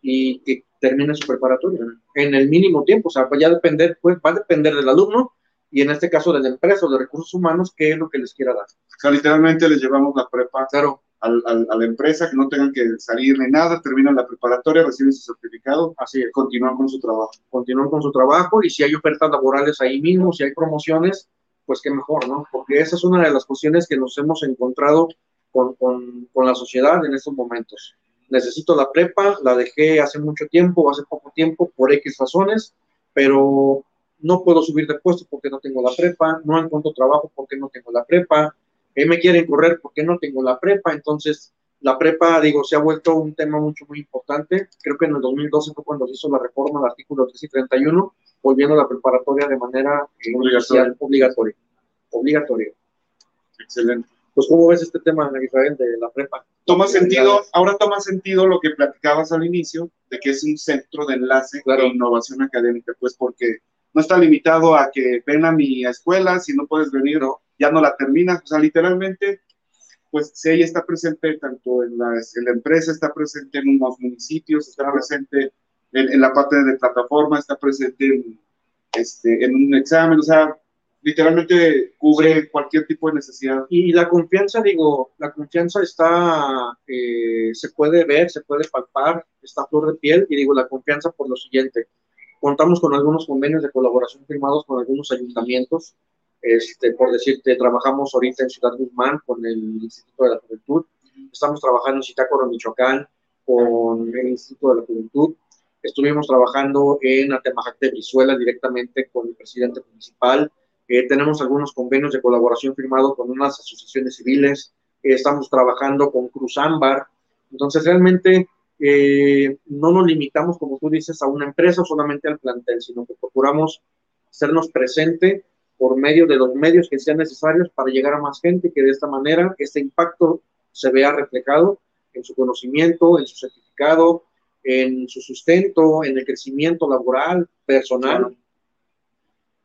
y que termine su preparatoria en el mínimo tiempo, o sea, va a depender, pues, va a depender del alumno y en este caso de la empresa o de recursos humanos, qué es lo que les quiera dar. O sea, literalmente les llevamos la prepa claro. Al, al, a la empresa, que no tengan que salir ni nada, terminan la preparatoria, reciben su certificado, así es. continúan con su trabajo. Continúan con su trabajo y si hay ofertas laborales ahí mismo, si hay promociones, pues qué mejor, ¿no? Porque esa es una de las cuestiones que nos hemos encontrado con, con, con la sociedad en estos momentos necesito la prepa, la dejé hace mucho tiempo, hace poco tiempo, por X razones, pero no puedo subir de puesto porque no tengo la prepa, no encuentro trabajo porque no tengo la prepa, me quieren correr porque no tengo la prepa, entonces la prepa, digo, se ha vuelto un tema mucho, muy importante. Creo que en el 2012 fue cuando se hizo la reforma del artículo 3 y 31, volviendo a la preparatoria de manera eh, obligatoria. obligatoria. Obligatoria. Excelente. Pues, ¿cómo ves este tema, Israel, de la prepa? Toma sentido, ahora toma sentido lo que platicabas al inicio, de que es un centro de enlace claro. de innovación académica, pues porque no está limitado a que ven a mi escuela, si no puedes venir, no, ya no la terminas, o sea, literalmente, pues si ella está presente tanto en la, en la empresa, está presente en unos municipios, está presente en, en la parte de plataforma, está presente en, este, en un examen, o sea, literalmente cubre sí. cualquier tipo de necesidad. Y la confianza, digo, la confianza está, eh, se puede ver, se puede palpar, está a flor de piel, y digo, la confianza por lo siguiente, contamos con algunos convenios de colaboración firmados con algunos ayuntamientos, este, por decirte, trabajamos ahorita en Ciudad Guzmán con el Instituto de la Juventud, estamos trabajando en Zitácuaro, Michoacán, con el Instituto de la Juventud, estuvimos trabajando en Atemajac de Brizuela directamente con el presidente municipal, eh, tenemos algunos convenios de colaboración firmados con unas asociaciones civiles, eh, estamos trabajando con Cruz Ámbar, entonces realmente eh, no nos limitamos, como tú dices, a una empresa solamente al plantel, sino que procuramos hacernos presente por medio de los medios que sean necesarios para llegar a más gente, que de esta manera este impacto se vea reflejado en su conocimiento, en su certificado, en su sustento, en el crecimiento laboral, personal. Claro.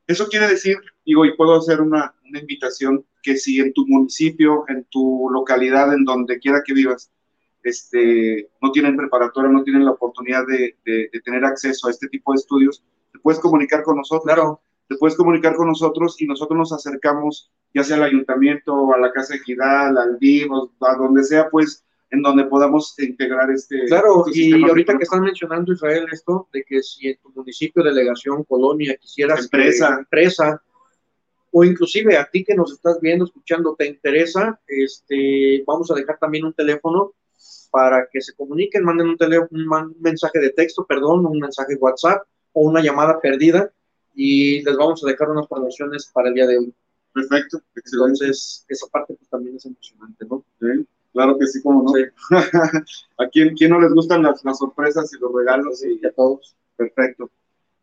Eso quiere decir, digo, y puedo hacer una, una, invitación, que si en tu municipio, en tu localidad, en donde quiera que vivas, este, no tienen preparatoria, no tienen la oportunidad de, de, de, tener acceso a este tipo de estudios, te puedes comunicar con nosotros. Claro. Te puedes comunicar con nosotros y nosotros nos acercamos, ya sea al ayuntamiento, a la Casa de Equidad, al DIV, a donde sea, pues, en donde podamos integrar este. Claro, este y ahorita que están mencionando, Israel, esto de que si en tu municipio, delegación, colonia, quisieras. Empresa. Que, empresa, o inclusive a ti que nos estás viendo, escuchando, te interesa, este, vamos a dejar también un teléfono para que se comuniquen, manden un, teléfono, un mensaje de texto, perdón, un mensaje de WhatsApp o una llamada perdida y les vamos a dejar unas promociones para el día de hoy. Perfecto, excelente. Entonces, esa parte pues también es emocionante, ¿no? Sí Claro que sí, como no. (laughs) ¿A quién, quién, no les gustan las, las sorpresas y los regalos? y a todos. Perfecto.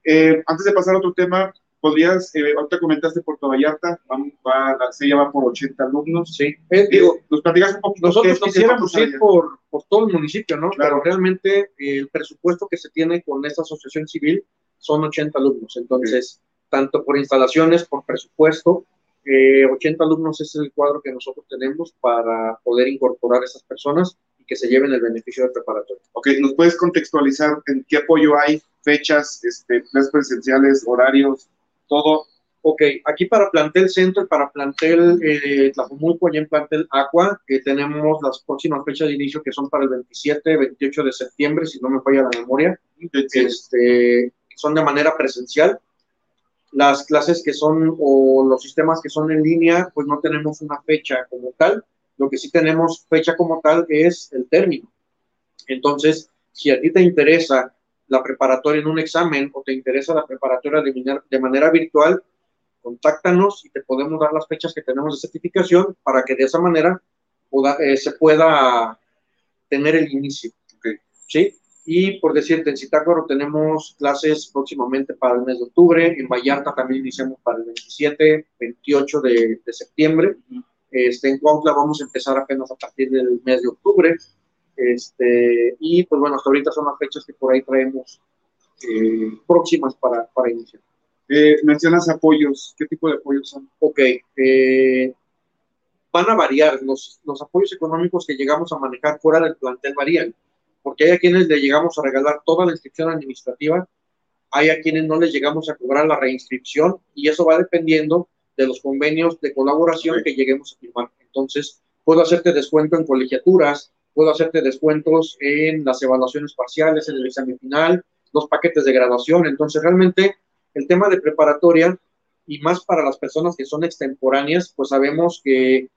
Eh, antes de pasar a otro tema, podrías, eh, ahorita comentaste Puerto Vallarta, va, se llama por 80 alumnos. Sí. Eh, digo, nos platicas un poquito. Nosotros quisiéramos ir por, por, todo el municipio, ¿no? Claro. Pero realmente el presupuesto que se tiene con esta asociación civil son 80 alumnos. Entonces, tanto por instalaciones, por presupuesto, eh, 80 alumnos es el cuadro que nosotros tenemos para poder incorporar a esas personas y que se lleven el beneficio del preparatorio. Ok, ¿nos puedes contextualizar en qué apoyo hay, fechas, este, presenciales, horarios, todo? Ok, aquí para plantel centro y para plantel eh, Tlajumulco, allá en plantel Aqua, que tenemos las próximas fechas de inicio que son para el 27, 28 de septiembre, si no me falla la memoria, este, son de manera presencial las clases que son o los sistemas que son en línea, pues no tenemos una fecha como tal. Lo que sí tenemos fecha como tal es el término. Entonces, si a ti te interesa la preparatoria en un examen o te interesa la preparatoria de, de manera virtual, contáctanos y te podemos dar las fechas que tenemos de certificación para que de esa manera eh, se pueda tener el inicio. ¿Sí? Y por decirte, en Zitácuaro tenemos clases próximamente para el mes de octubre, en Vallarta también iniciamos para el 27, 28 de, de septiembre. Este, en Cuautla vamos a empezar apenas a partir del mes de octubre. Este, y pues bueno, hasta ahorita son las fechas que por ahí traemos eh, próximas para, para iniciar. Eh, mencionas apoyos, ¿qué tipo de apoyos son? Ok, eh, van a variar, los, los apoyos económicos que llegamos a manejar fuera del plantel varían porque hay a quienes le llegamos a regalar toda la inscripción administrativa, hay a quienes no les llegamos a cobrar la reinscripción y eso va dependiendo de los convenios de colaboración que lleguemos a firmar. Entonces, puedo hacerte descuento en colegiaturas, puedo hacerte descuentos en las evaluaciones parciales, en el examen final, los paquetes de graduación. Entonces, realmente el tema de preparatoria y más para las personas que son extemporáneas, pues sabemos que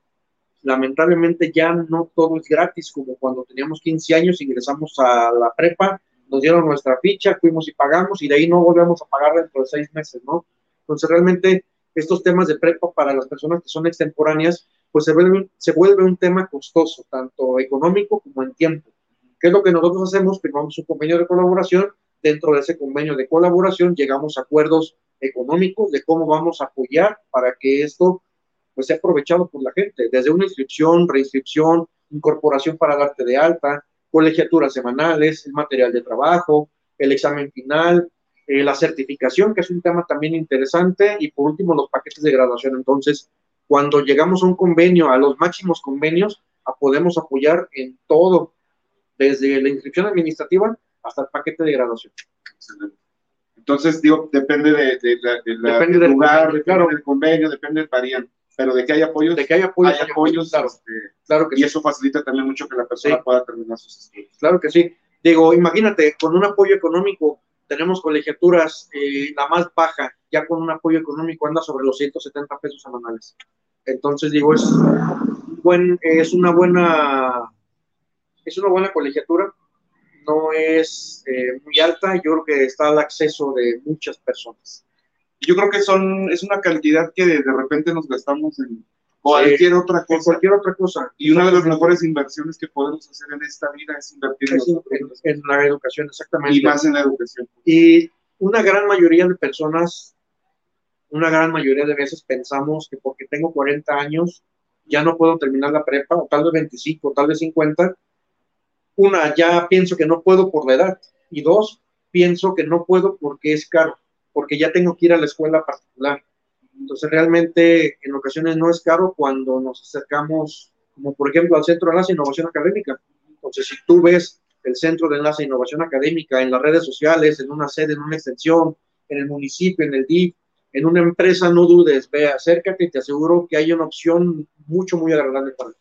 lamentablemente ya no todo es gratis, como cuando teníamos 15 años, ingresamos a la prepa, nos dieron nuestra ficha, fuimos y pagamos, y de ahí no volvemos a pagar dentro de seis meses, ¿no? Entonces, realmente, estos temas de prepa para las personas que son extemporáneas, pues se vuelve, se vuelve un tema costoso, tanto económico como en tiempo. ¿Qué es lo que nosotros hacemos? Firmamos un convenio de colaboración, dentro de ese convenio de colaboración llegamos a acuerdos económicos de cómo vamos a apoyar para que esto pues se ha aprovechado por la gente, desde una inscripción, reinscripción, incorporación para darte de alta, colegiaturas semanales, el material de trabajo, el examen final, eh, la certificación, que es un tema también interesante, y por último los paquetes de graduación. Entonces, cuando llegamos a un convenio, a los máximos convenios, a, podemos apoyar en todo, desde la inscripción administrativa hasta el paquete de graduación. Entonces, digo, depende de, del lugar, depende del convenio, depende, varían pero de que hay apoyos, de que hay apoyos, hay apoyos claro, este, claro que y eso facilita también mucho que la persona pueda terminar sus estudios. Claro que sí. Digo, imagínate, con un apoyo económico tenemos colegiaturas, eh, la más baja, ya con un apoyo económico anda sobre los 170 pesos semanales. Entonces, digo, es, buen, es una buena es una buena colegiatura, no es eh, muy alta, yo creo que está al acceso de muchas personas yo creo que son, es una cantidad que de, repente nos gastamos en cualquier otra cosa. cualquier otra cosa. Y una de las mejores inversiones que podemos hacer en esta vida es invertir en, la educación, exactamente. Y más en la educación. Y una gran mayoría de personas, una gran mayoría de veces pensamos que porque tengo 40 años ya no puedo terminar la prepa, o tal vez 25, o tal vez 50. Una, ya pienso que no puedo por la edad. Y dos, pienso que no puedo porque es caro porque ya tengo que ir a la escuela particular. Entonces, realmente en ocasiones no es caro cuando nos acercamos, como por ejemplo al Centro de Enlace e Innovación Académica. Entonces, si tú ves el Centro de Enlace e Innovación Académica en las redes sociales, en una sede, en una extensión, en el municipio, en el DIF, en una empresa, no dudes, ve, acércate y te aseguro que hay una opción mucho, muy agradable para ti.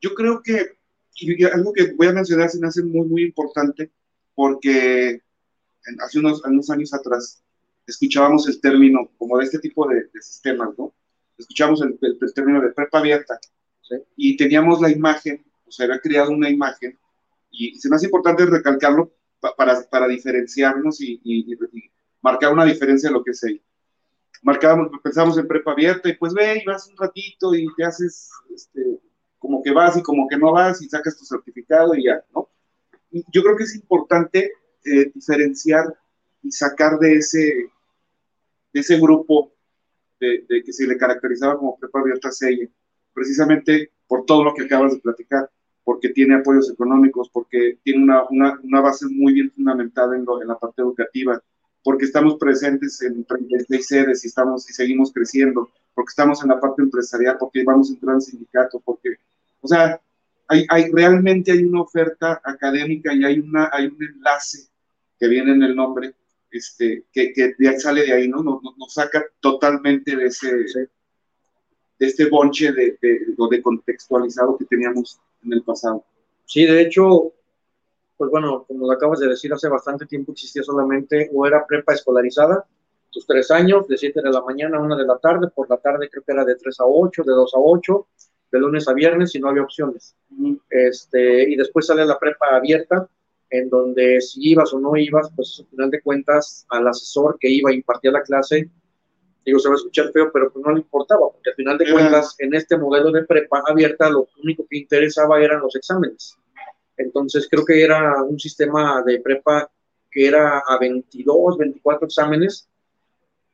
Yo creo que y algo que voy a mencionar se me hace muy, muy importante porque hace unos, años atrás escuchábamos el término como de este tipo de, sistemas, ¿no? Escuchábamos el, término de prepa abierta y teníamos la imagen, o sea, había creado una imagen y se me hace importante recalcarlo para, para diferenciarnos y, marcar una diferencia de lo que es ahí. Marcábamos, pensamos en prepa abierta y pues ve y vas un ratito y te haces este, como que vas y como que no vas y sacas tu certificado y ya, ¿no? Y yo creo que es importante eh, diferenciar y sacar de ese, de ese grupo de, que se le caracterizaba como prepa abierta ella, precisamente por todo lo que acabas de platicar, porque tiene apoyos económicos, porque tiene una, una, una base muy bien fundamentada en, en la parte educativa, porque estamos presentes en 36 sedes y, estamos, y seguimos creciendo, porque estamos en la parte empresarial, porque vamos a entrar en sindicato, porque, o sea, hay, hay, realmente hay una oferta académica y hay, una, hay un enlace que viene en el nombre, este, que, que sale de ahí, ¿no? Nos, nos, saca totalmente de ese, de este bonche de, de, de contextualizado que teníamos en el pasado. Sí, de hecho, pues bueno, como lo acabas de decir, hace bastante tiempo existía solamente o era prepa escolarizada, tus tres años, de 7 de la mañana a 1 de la tarde, por la tarde creo que era de 3 a 8, de 2 a 8, de lunes a viernes y no había opciones. Este, y después sale la prepa abierta, en donde si ibas o no ibas, pues al final de cuentas al asesor que iba a impartir la clase, digo, se va a escuchar feo, pero pues no le importaba, porque al final de cuentas en este modelo de prepa abierta lo único que interesaba eran los exámenes. Entonces creo que era un sistema de prepa que era a 22, 24 exámenes,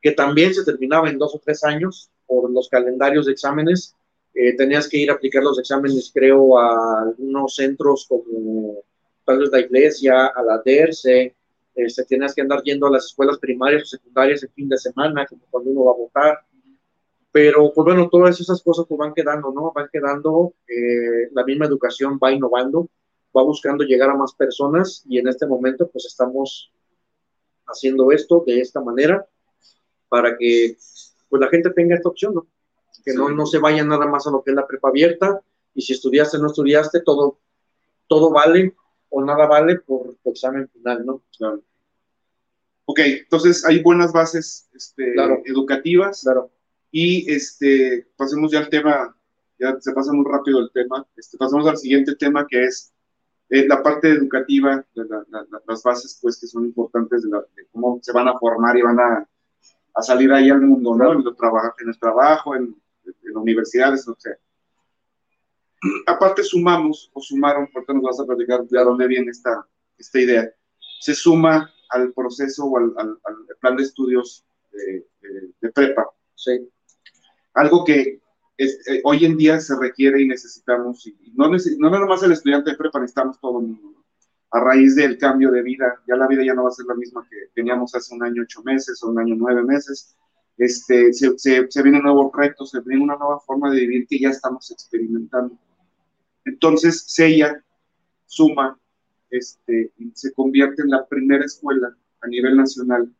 que también se terminaba en dos o tres años por los calendarios de exámenes. Eh, tenías que ir a aplicar los exámenes, creo, a algunos centros como tal vez la iglesia, a la DERCE, este, tenías que andar yendo a las escuelas primarias o secundarias el fin de semana, como cuando uno va a votar. Pero, pues bueno, todas esas cosas pues van quedando, ¿no? Van quedando, eh, la misma educación va innovando va buscando llegar a más personas y en este momento pues estamos haciendo esto de esta manera para que pues la gente tenga esta opción, ¿no? Que no, no se vaya nada más a lo que es la prepa abierta y si estudiaste o no estudiaste, todo, todo vale o nada vale por tu examen final, ¿no? Claro. Ok, entonces hay buenas bases este, educativas. Claro. Y este, pasemos ya al tema, ya se pasa muy rápido el tema, este, pasamos al siguiente tema que es eh, la parte educativa, las bases pues que son importantes de, cómo se van a formar y van a, a salir ahí al mundo, ¿no? En el trabajo, en, el trabajo en, en universidades, o sea. Aparte sumamos, o sumaron, porque nos vas a platicar de dónde viene esta, esta idea, se suma al proceso o al, al, plan de estudios de, de, prepa. Sí. Algo que eh, hoy en día se requiere y necesitamos, y no, no nada más el estudiante de prepa, necesitamos todo el mundo. A raíz del cambio de vida, ya la vida ya no va a ser la misma que teníamos hace un año ocho meses o un año nueve meses. Este, se, se, se vienen nuevos retos, se viene una nueva forma de vivir que ya estamos experimentando. Entonces, SEIA suma, este, se convierte en la primera escuela a nivel nacional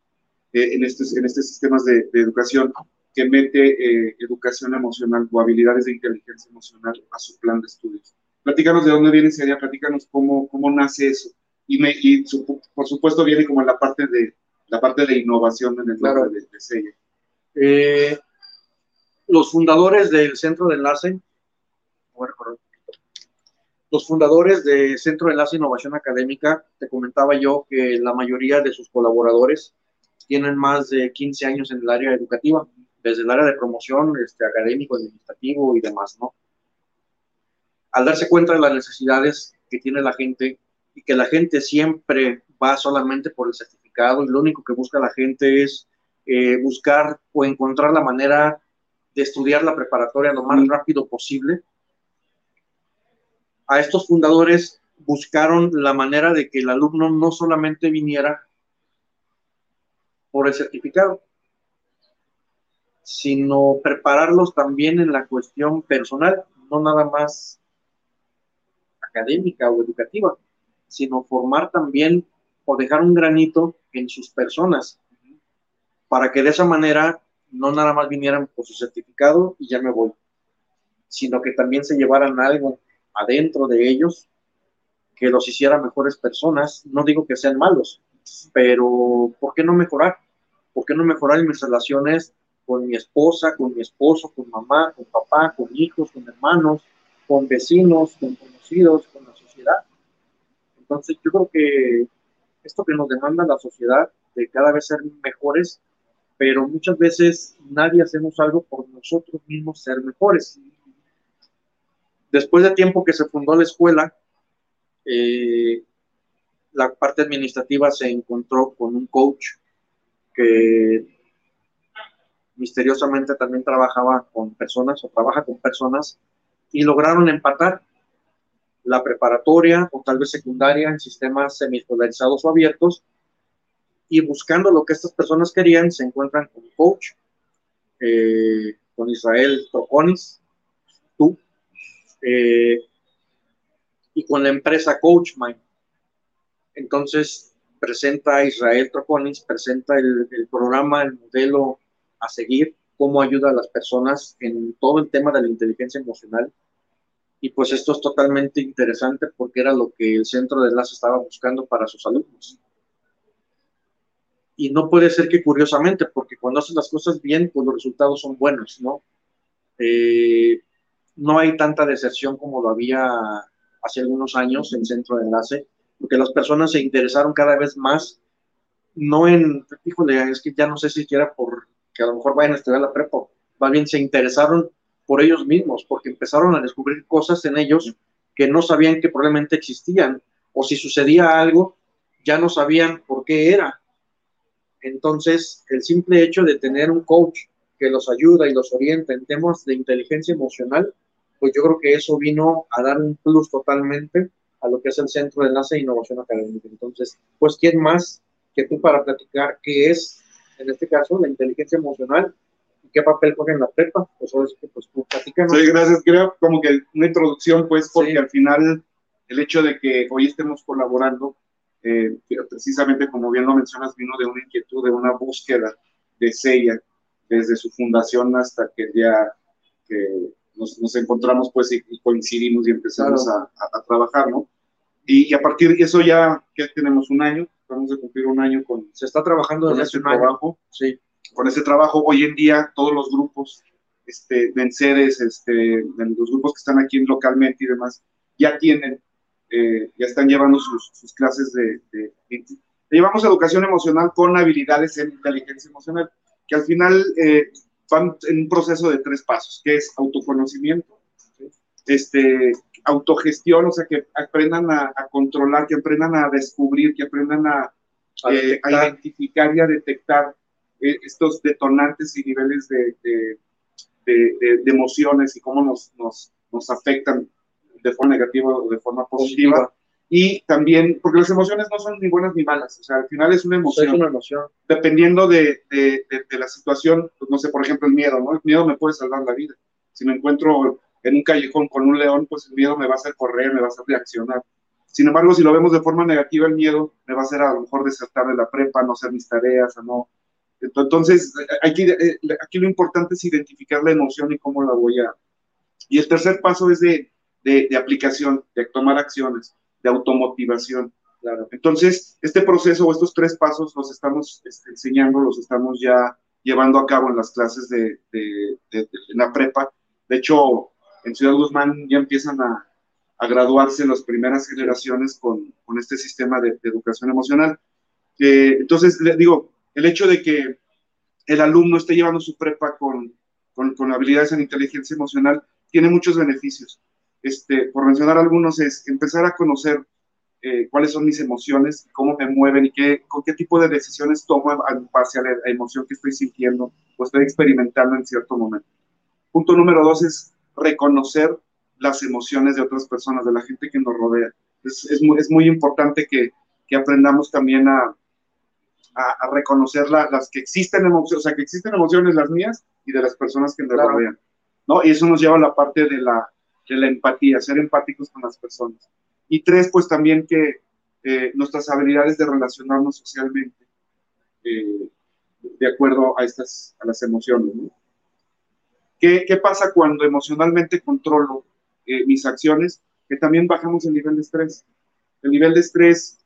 eh, en, estos, en estos sistemas de, de educación que mete eh, educación emocional o habilidades de inteligencia emocional a su plan de estudios. Platícanos de dónde viene idea, platícanos cómo, cómo nace eso. Y, me, y por supuesto viene como la parte de, la parte de innovación en el claro. de, de eh, los fundadores del Centro de Enlace, los fundadores del Centro de Enlace e Innovación Académica, te comentaba yo que la mayoría de sus colaboradores tienen más de 15 años en el área educativa desde el área de promoción este, académico, administrativo y demás, ¿no? Al darse cuenta de las necesidades que tiene la gente y que la gente siempre va solamente por el certificado y lo único que busca la gente es eh, buscar o encontrar la manera de estudiar la preparatoria lo más rápido posible, a estos fundadores buscaron la manera de que el alumno no solamente viniera por el certificado, sino prepararlos también en la cuestión personal, no nada más académica o educativa, sino formar también o dejar un granito en sus personas, para que de esa manera no nada más vinieran por su certificado y ya me voy, sino que también se llevaran algo adentro de ellos que los hiciera mejores personas. No digo que sean malos, pero ¿por qué no mejorar? ¿Por qué no mejorar en mis relaciones con mi esposa, con mi esposo, con mamá, con papá, con hijos, con hermanos, con vecinos, con conocidos, con la sociedad. Entonces yo creo que esto que nos demanda la sociedad de cada vez ser mejores, pero muchas veces nadie hacemos algo por nosotros mismos ser mejores. Después de tiempo que se fundó la escuela, eh, la parte administrativa se encontró con un coach que misteriosamente también trabajaba con personas o trabaja con personas y lograron empatar la preparatoria o tal vez secundaria en sistemas semiescolarizados o abiertos y buscando lo que estas personas querían se encuentran con coach, eh, con Israel Troconis, tú, eh, y con la empresa CoachMind. Entonces presenta a Israel Troconis, presenta el, el programa, el modelo a seguir, cómo ayuda a las personas en todo el tema de la inteligencia emocional. Y pues esto es totalmente interesante porque era lo que el centro de enlace estaba buscando para sus alumnos. Y no puede ser que curiosamente, porque cuando haces las cosas bien, pues los resultados son buenos, ¿no? Eh, no hay tanta deserción como lo había hace algunos años en centro de enlace, porque las personas se interesaron cada vez más, no en, híjole, es que ya no sé si quiera por que a lo mejor vayan a estudiar la prepa, más bien se interesaron por ellos mismos, porque empezaron a descubrir cosas en ellos que no sabían que probablemente existían, o si sucedía algo, ya no sabían por qué era. Entonces, el simple hecho de tener un coach que los ayuda y los orienta en temas de inteligencia emocional, pues yo creo que eso vino a dar un plus totalmente a lo que es el Centro de Enlace e Innovación Académica. Entonces, pues, ¿quién más que tú para platicar qué es en este caso, la inteligencia emocional, y qué papel juega en la prepa, pues ahora que pues tú platícanos. Sí, gracias, creo como que una introducción, pues, porque al final el hecho de que hoy estemos colaborando, eh, precisamente como bien lo mencionas, vino de una inquietud, de una búsqueda de SEIA, desde su fundación hasta que ya que nos, nos encontramos pues y, coincidimos y empezamos a, a, trabajar, ¿no? Y, y, a partir de eso ya que tenemos un año, vamos a cumplir un año con... Se está trabajando con ese trabajo, sí. Con ese trabajo, hoy en día todos los grupos este, de sedes, este, los grupos que están aquí localmente y demás, ya tienen, eh, ya están llevando sus, sus clases de, de, Llevamos educación emocional con habilidades en inteligencia emocional, que al final eh, van en un proceso de tres pasos, que es autoconocimiento, este, autogestión, o sea, que aprendan a, controlar, que aprendan a descubrir, que aprendan a, a, eh, identificar y a detectar eh, estos detonantes y niveles de, de, de, de, emociones y cómo nos, nos, nos, afectan de forma negativa o de forma positiva. Y también, porque las emociones no son ni buenas ni malas, o sea, al final es una emoción. Es una emoción. Dependiendo de, la situación, pues no sé, por ejemplo, el miedo, ¿no? El miedo me puede salvar la vida. Si me encuentro en un callejón con un león, pues el miedo me va a hacer correr, me va a hacer reaccionar. Sin embargo, si lo vemos de forma negativa, el miedo me va a hacer a lo mejor desertar de la prepa, no hacer mis tareas, o no. Entonces, aquí, eh, aquí lo importante es identificar la emoción y cómo la voy a... Y el tercer paso es de, de, de aplicación, de tomar acciones, de automotivación. Claro. Entonces, este proceso o estos tres pasos los estamos este, enseñando, los estamos ya llevando a cabo en las clases de, de, de la prepa. De hecho, en Ciudad Guzmán ya empiezan a, a graduarse las primeras generaciones con, con este sistema de, de educación emocional. Eh, entonces, digo, el hecho de que el alumno esté llevando su prepa con, con, con, habilidades en inteligencia emocional tiene muchos beneficios. Este, por mencionar algunos, es empezar a conocer eh, cuáles son mis emociones, cómo me mueven y qué, con qué tipo de decisiones tomo en base a la emoción que estoy sintiendo o estoy experimentando en cierto momento. Punto número dos es reconocer las emociones de otras personas, de la gente que nos rodea. Es, es, muy, es muy, importante que, que, aprendamos también a, a, a reconocer la, las que existen emociones, o sea, que existen emociones las mías y de las personas que nos claro. rodean. ¿no? Y eso nos lleva a la parte de la, de la empatía, ser empáticos con las personas. Y tres, pues también que eh, nuestras habilidades de relacionarnos socialmente eh, de acuerdo a estas, a las emociones. ¿Qué, ¿Qué, pasa cuando emocionalmente controlo eh, mis acciones? Que también bajamos el nivel de estrés. El nivel de estrés,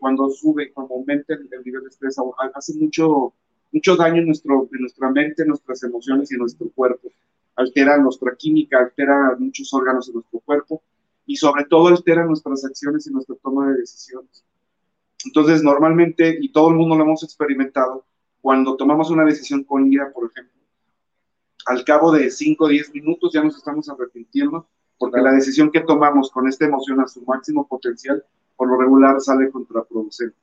cuando sube, cuando aumenta el, el, nivel de estrés, hace mucho, mucho daño en, nuestro, nuestra mente, en nuestras emociones y nuestro cuerpo. Altera nuestra química, altera muchos órganos de nuestro cuerpo y sobre todo altera nuestras acciones y nuestra toma de decisiones. Entonces, normalmente, y todo el mundo lo hemos experimentado, cuando tomamos una decisión con ira, por ejemplo, al cabo de 5 o 10 minutos ya nos estamos arrepintiendo porque la decisión que tomamos con esta emoción a su máximo potencial, por lo regular sale contraproducente.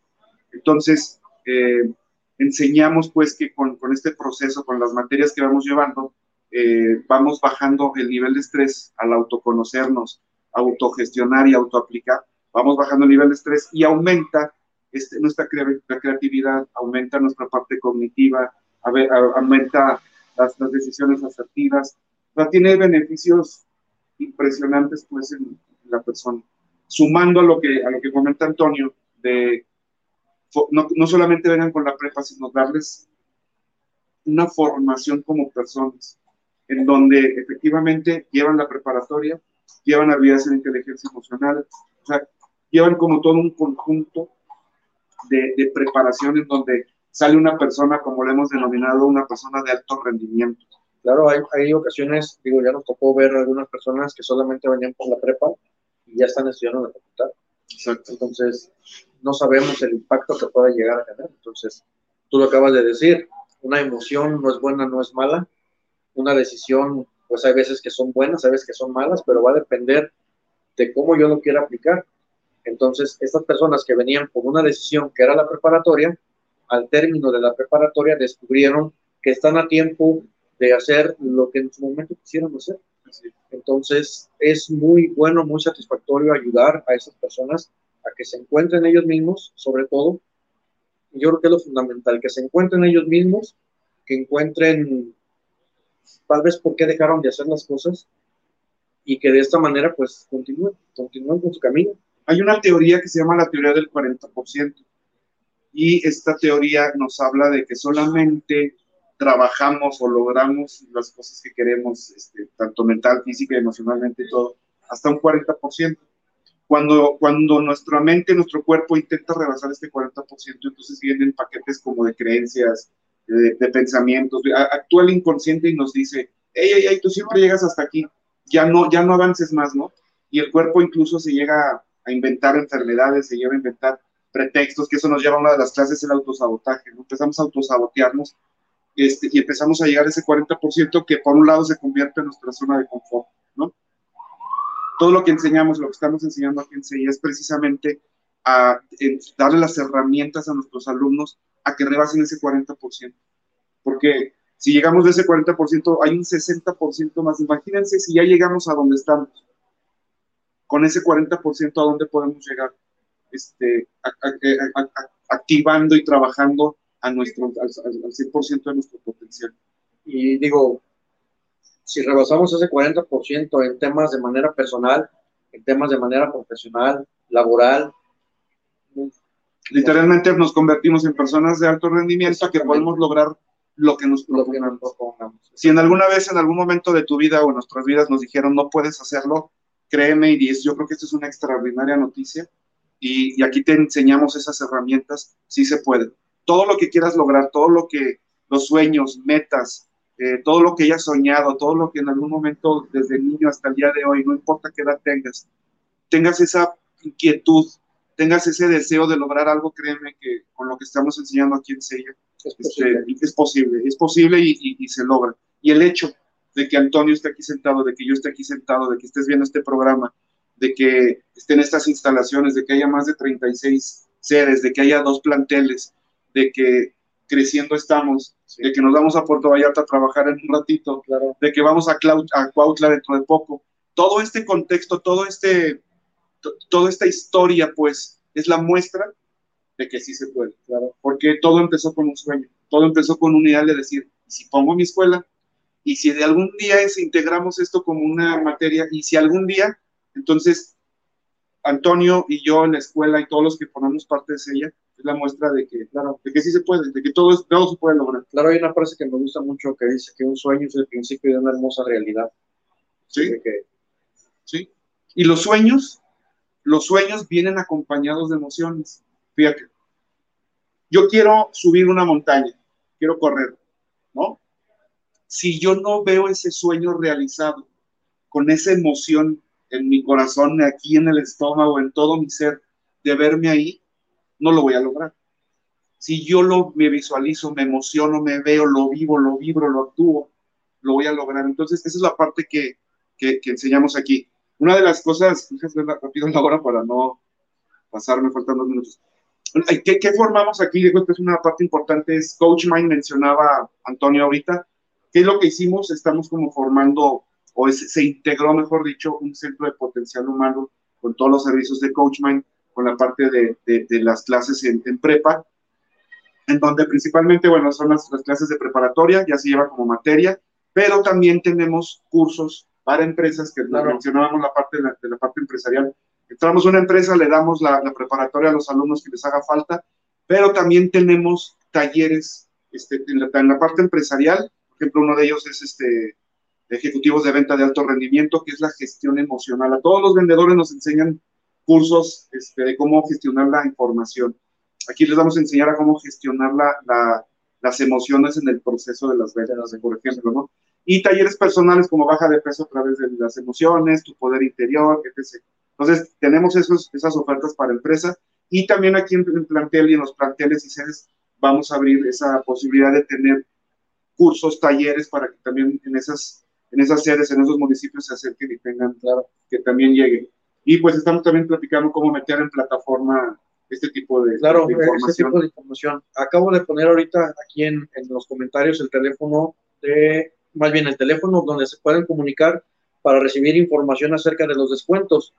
Entonces, eh, enseñamos pues que con, con, este proceso, con las materias que vamos llevando, eh, vamos bajando el nivel de estrés al autoconocernos, autogestionar y autoaplicar, vamos bajando el nivel de estrés y aumenta este, nuestra creatividad, aumenta nuestra parte cognitiva, aumenta las, las, decisiones asertivas, o sea, tiene beneficios impresionantes pues en, la persona. Sumando a lo que, a lo que comenta Antonio, de no, no solamente vengan con la prepa, sino darles una formación como personas, en donde efectivamente llevan la preparatoria, llevan habilidades en inteligencia emocional, o sea, llevan como todo un conjunto de, de, preparación en donde sale una persona, como le hemos denominado, una persona de alto rendimiento. Claro, hay, hay ocasiones, digo, ya nos tocó ver algunas personas que solamente venían por la prepa y ya están estudiando en la facultad. Exacto. Entonces, no sabemos el impacto que puede llegar a tener. Entonces, tú lo acabas de decir, una emoción no es buena, no es mala. Una decisión, pues hay veces que son buenas, hay veces que son malas, pero va a depender de cómo yo lo quiera aplicar. Entonces, estas personas que venían con una decisión que era la preparatoria, al término de la preparatoria descubrieron que están a tiempo de hacer lo que en su momento quisieron hacer. Entonces, es muy bueno, muy satisfactorio ayudar a esas personas a que se encuentren ellos mismos, sobre todo. Yo creo que es lo fundamental, que se encuentren ellos mismos, que encuentren tal vez por qué dejaron de hacer las cosas y que de esta manera pues continúen, continúen con su camino. Hay una teoría que se llama la teoría del 40% y esta teoría nos habla de que solamente trabajamos o logramos las cosas que queremos, este, tanto mental, física, emocionalmente todo, hasta un 40%. Cuando, cuando nuestra mente, nuestro cuerpo intenta rebasar este 40%, entonces vienen paquetes como de creencias, de, de pensamientos, actúa el inconsciente y nos dice, hey, hey, hey, tú siempre llegas hasta aquí, ya no, ya no avances más, ¿no? Y el cuerpo incluso se llega a inventar enfermedades, se llega a inventar pretextos, que eso nos lleva a una de las clases, el autosabotaje, ¿no? Empezamos a autosabotearnos este, y empezamos a llegar a ese 40% que por un lado se convierte en nuestra zona de confort, ¿no? Todo lo que enseñamos, lo que estamos enseñando aquí en CI es precisamente a, darle las herramientas a nuestros alumnos a que rebasen ese 40%. Porque si llegamos de ese 40%, hay un 60% más. Imagínense si ya llegamos a donde estamos. Con ese 40%, ¿a dónde podemos llegar? Este, activando y trabajando a nuestro, al, al 100% de nuestro potencial. Y digo, si rebasamos ese 40% en temas de manera personal, en temas de manera profesional, laboral, literalmente nos convertimos en personas de alto rendimiento que podemos lograr lo que nos propongamos. Si en alguna vez, en algún momento de tu vida o en nuestras vidas nos dijeron no puedes hacerlo, créeme y yo creo que esto es una extraordinaria noticia y, y aquí te enseñamos esas herramientas, sí se puede. Todo lo que quieras lograr, todo lo que, los sueños, metas, eh, todo lo que hayas soñado, todo lo que en algún momento, desde niño hasta el día de hoy, no importa qué edad tengas, tengas esa inquietud, tengas ese deseo de lograr algo, créeme que con lo que estamos enseñando aquí en Sella, es, este, es posible, es posible y, y, se logra. Y el hecho de que Antonio esté aquí sentado, de que yo esté aquí sentado, de que estés viendo este programa, de que estén estas instalaciones, de que haya más de 36 sedes, de que haya dos planteles, de que creciendo estamos, de que nos vamos a Puerto Vallarta a trabajar en un ratito, de que vamos a, a Cuautla dentro de poco. Todo este contexto, todo este, toda esta historia, pues, es la muestra de que sí se puede, claro. porque todo empezó con un sueño, todo empezó con un ideal de decir, si pongo mi escuela, y si de algún día integramos esto como una materia, y si algún día, entonces, Antonio y yo en la escuela y todos los que formamos parte de ella, es la muestra de que, claro, de que sí se puede, de que todo, todo se puede lograr. Claro, hay una frase que me gusta mucho que dice que un sueño es el principio de una hermosa realidad. Sí. Sí. Y los sueños, los sueños vienen acompañados de emociones. Fíjate. Yo quiero subir una montaña, quiero correr, ¿no? Si yo no veo ese sueño realizado con esa emoción en mi corazón, aquí en el estómago, en todo mi ser, de verme ahí, no lo voy a lograr. Si yo lo me visualizo, me emociono, me veo, lo vivo, lo vibro, lo actúo, lo voy a lograr. Entonces, esa es la parte que, que, enseñamos aquí. Una de las cosas, déjame rápido la hora para no pasarme, faltan dos minutos. ¿Qué, ¿Qué, formamos aquí? Digo que es una parte importante, es Coach Mind, mencionaba Antonio ahorita. ¿Qué es lo que hicimos? Estamos como formando, o se integró, mejor dicho, un centro de potencial humano con todos los servicios de Coach Mind, con la parte de, de, las clases en, en, prepa, en donde principalmente, bueno, son las, las, clases de preparatoria, ya se lleva como materia, pero también tenemos cursos para empresas, que mencionábamos la parte de la, de la parte empresarial, Entramos a una empresa, le damos la, preparatoria a los alumnos que les haga falta, pero también tenemos talleres este, en, la, parte empresarial. Por ejemplo, uno de ellos es este, ejecutivos de venta de alto rendimiento, que es la gestión emocional. A todos los vendedores nos enseñan cursos este, de cómo gestionar la información. Aquí les vamos a enseñar a cómo gestionar la, las emociones en el proceso de las ventas, por ejemplo, ¿no? Y talleres personales como baja de peso a través de las emociones, tu poder interior, etc. Entonces, tenemos esos, esas ofertas para empresa y también aquí en el plantel y en los planteles y sedes vamos a abrir esa posibilidad de tener cursos, talleres para que también en esas, en esas sedes, en esos municipios se acerquen y tengan, claro, que también lleguen. Y pues estamos también platicando cómo meter en plataforma este tipo de, claro, de información. Este tipo de información. Acabo de poner ahorita aquí en, en los comentarios el teléfono de, más bien el teléfono donde se pueden comunicar para recibir información acerca de los descuentos.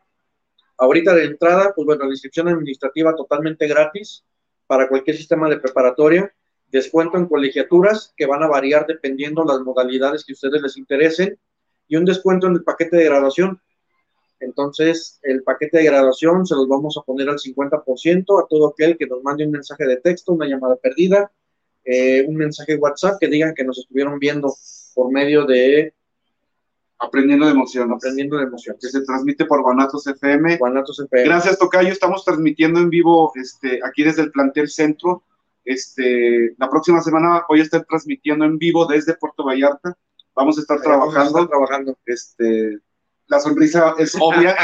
Ahorita de entrada, pues bueno, la inscripción administrativa totalmente gratis para cualquier sistema de preparatoria, descuento en colegiaturas que van a variar dependiendo las modalidades que a ustedes les interesen y un descuento en el paquete de graduación. Entonces, el paquete de graduación se los vamos a poner al 50% a todo aquel que nos mande un mensaje de texto, una llamada perdida, eh, un mensaje WhatsApp que digan que nos estuvieron viendo por medio de Aprendiendo de emoción. Aprendiendo de emoción. Que se transmite por Guanatos FM. Guanatos FM. Gracias, Tocayo. Estamos transmitiendo en vivo este, aquí desde el plantel centro. Este, la próxima semana voy a estar transmitiendo en vivo desde Puerto Vallarta. Vamos a estar trabajando. trabajando. Este, la sonrisa es (laughs) obvia.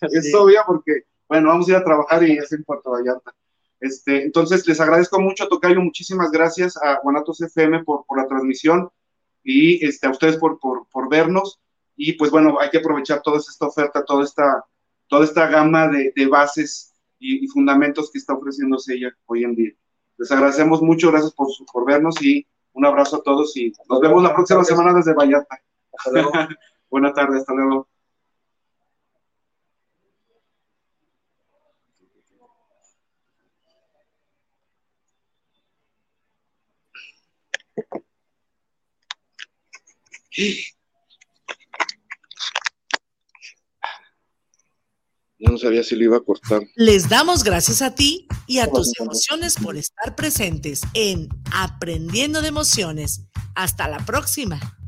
es obvia porque, bueno, vamos a ir a trabajar y es en Puerto Vallarta. Este, entonces, les agradezco mucho, Tocayo. Muchísimas gracias a Guanatos FM por, por la transmisión y este, a ustedes por, por, por, vernos. Y pues bueno, hay que aprovechar toda esta oferta, toda esta, toda esta gama de, de bases y, y, fundamentos que está ofreciéndose ella hoy en día. Les agradecemos mucho, gracias por, por vernos y un abrazo a todos y nos vemos la próxima semana desde Vallarta. Hasta luego. (laughs) Buenas tardes, hasta luego. Ya no sabía si lo iba a cortar. Les damos gracias a ti y a tus emociones por estar presentes en Aprendiendo de Emociones. Hasta la próxima.